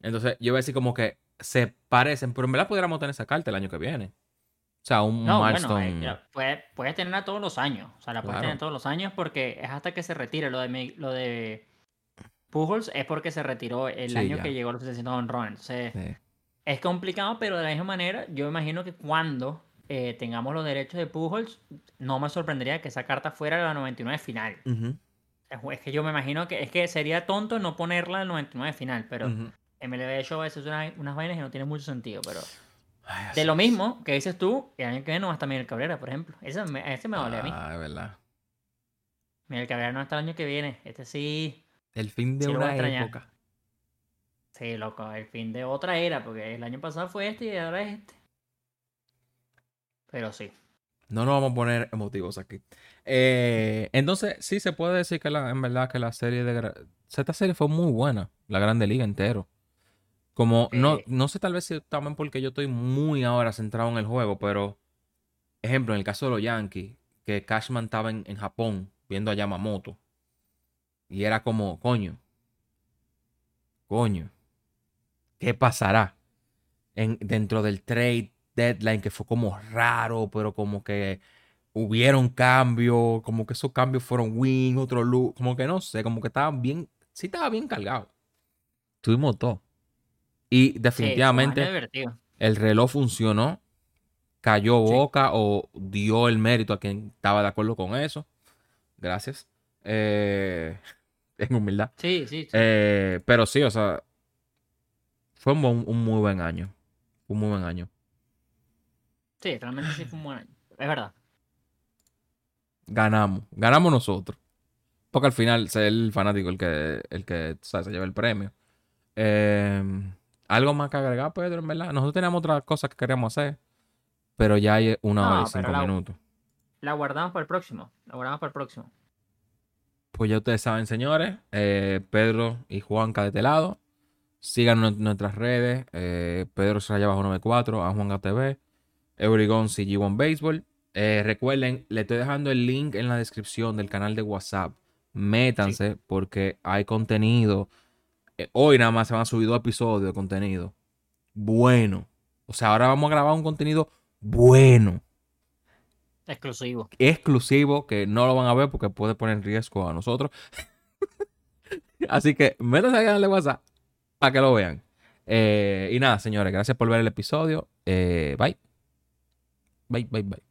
B: Entonces, yo voy a decir como que se parecen, pero en verdad pudiéramos tener esa carta el año que viene. O sea, un
A: No, bueno,
B: milestone.
A: eh, mira, puedes, puedes tenerla todos los años. O sea, la puedes
B: Claro.
A: tener todos los años porque es hasta que se retire. Lo de, mi- lo de Pujols es porque se retiró el
B: Sí,
A: año
B: ya.
A: que llegó a los 700 honrones. Entonces,
B: Sí.
A: es complicado, pero de la misma manera, yo imagino que cuando eh, tengamos los derechos de Pujols, no me sorprendería que esa carta fuera la 99 final. Es, es que yo me imagino que es que sería tonto no ponerla en 99 final, pero
B: ujú.
A: MLB Show a veces unas, unas vainas que no tienen mucho sentido, pero...
B: Ay,
A: De lo mismo que dices tú, el año que viene no va a estar Miguel Cabrera, por ejemplo. Ese me, ese me vale a mí.
B: Ah, es verdad.
A: Miguel Cabrera no está el año que viene. Este sí,
B: El fin de
A: Sí
B: una época.
A: sí, loco, el fin de otra era, porque el año pasado fue este y ahora es este. Pero sí.
B: No nos vamos a poner emotivos aquí. Eh, entonces, sí se puede decir que la, en verdad que la serie de... Esta serie fue muy buena, la Grande Liga entero. Como, no, no sé tal vez si también porque yo estoy muy ahora centrado en el juego, pero, ejemplo, en el caso de los Yankees, que Cashman estaba en, en Japón viendo a Yamamoto. Y era como, coño, coño, ¿qué pasará? En, dentro del trade deadline que fue como raro, pero como que hubieron cambios, como que esos cambios fueron win, otro lose, como que no sé, como que estaban bien, sí estaba bien cargado. Tuvimos todo. Y definitivamente el reloj funcionó, cayó
A: Sí.
B: boca o dio el mérito a quien estaba de acuerdo con eso. Gracias. Eh, en humildad.
A: Sí, sí. sí.
B: Eh, pero sí, o sea, fue un, muy buen año. Un muy buen año.
A: Sí, realmente sí fue un buen año. Es verdad.
B: Ganamos. Ganamos nosotros. Porque al final es el fanático el que, el que o sea, se lleva el premio. Eh, algo más que agregar, Pedro, en verdad. Nosotros teníamos otras cosas que queríamos hacer. Pero ya hay una hora
A: No,
B: y cinco
A: la-
B: minutos.
A: La guardamos para el próximo. La guardamos para el próximo.
B: Pues ya ustedes saben, señores. eh, Pedro y Juanca de este lado. En nuestras redes. eh, Pedro Raya bajo 94, a Juanca TV, Eurigon CG1 Baseball. Eh, recuerden, le estoy dejando el link en la descripción del canal de WhatsApp. Métanse porque hay contenido. Eh, hoy nada más se van a subir dos episodios de contenido. Bueno. O sea, ahora vamos a grabar un contenido bueno
A: Exclusivo.
B: exclusivo que no lo van a ver porque puede poner en riesgo a nosotros. Así que métanse al canal de WhatsApp para que lo vean. Eh, y nada, señores, gracias por ver el episodio. Eh, bye. Bye, bye, bye.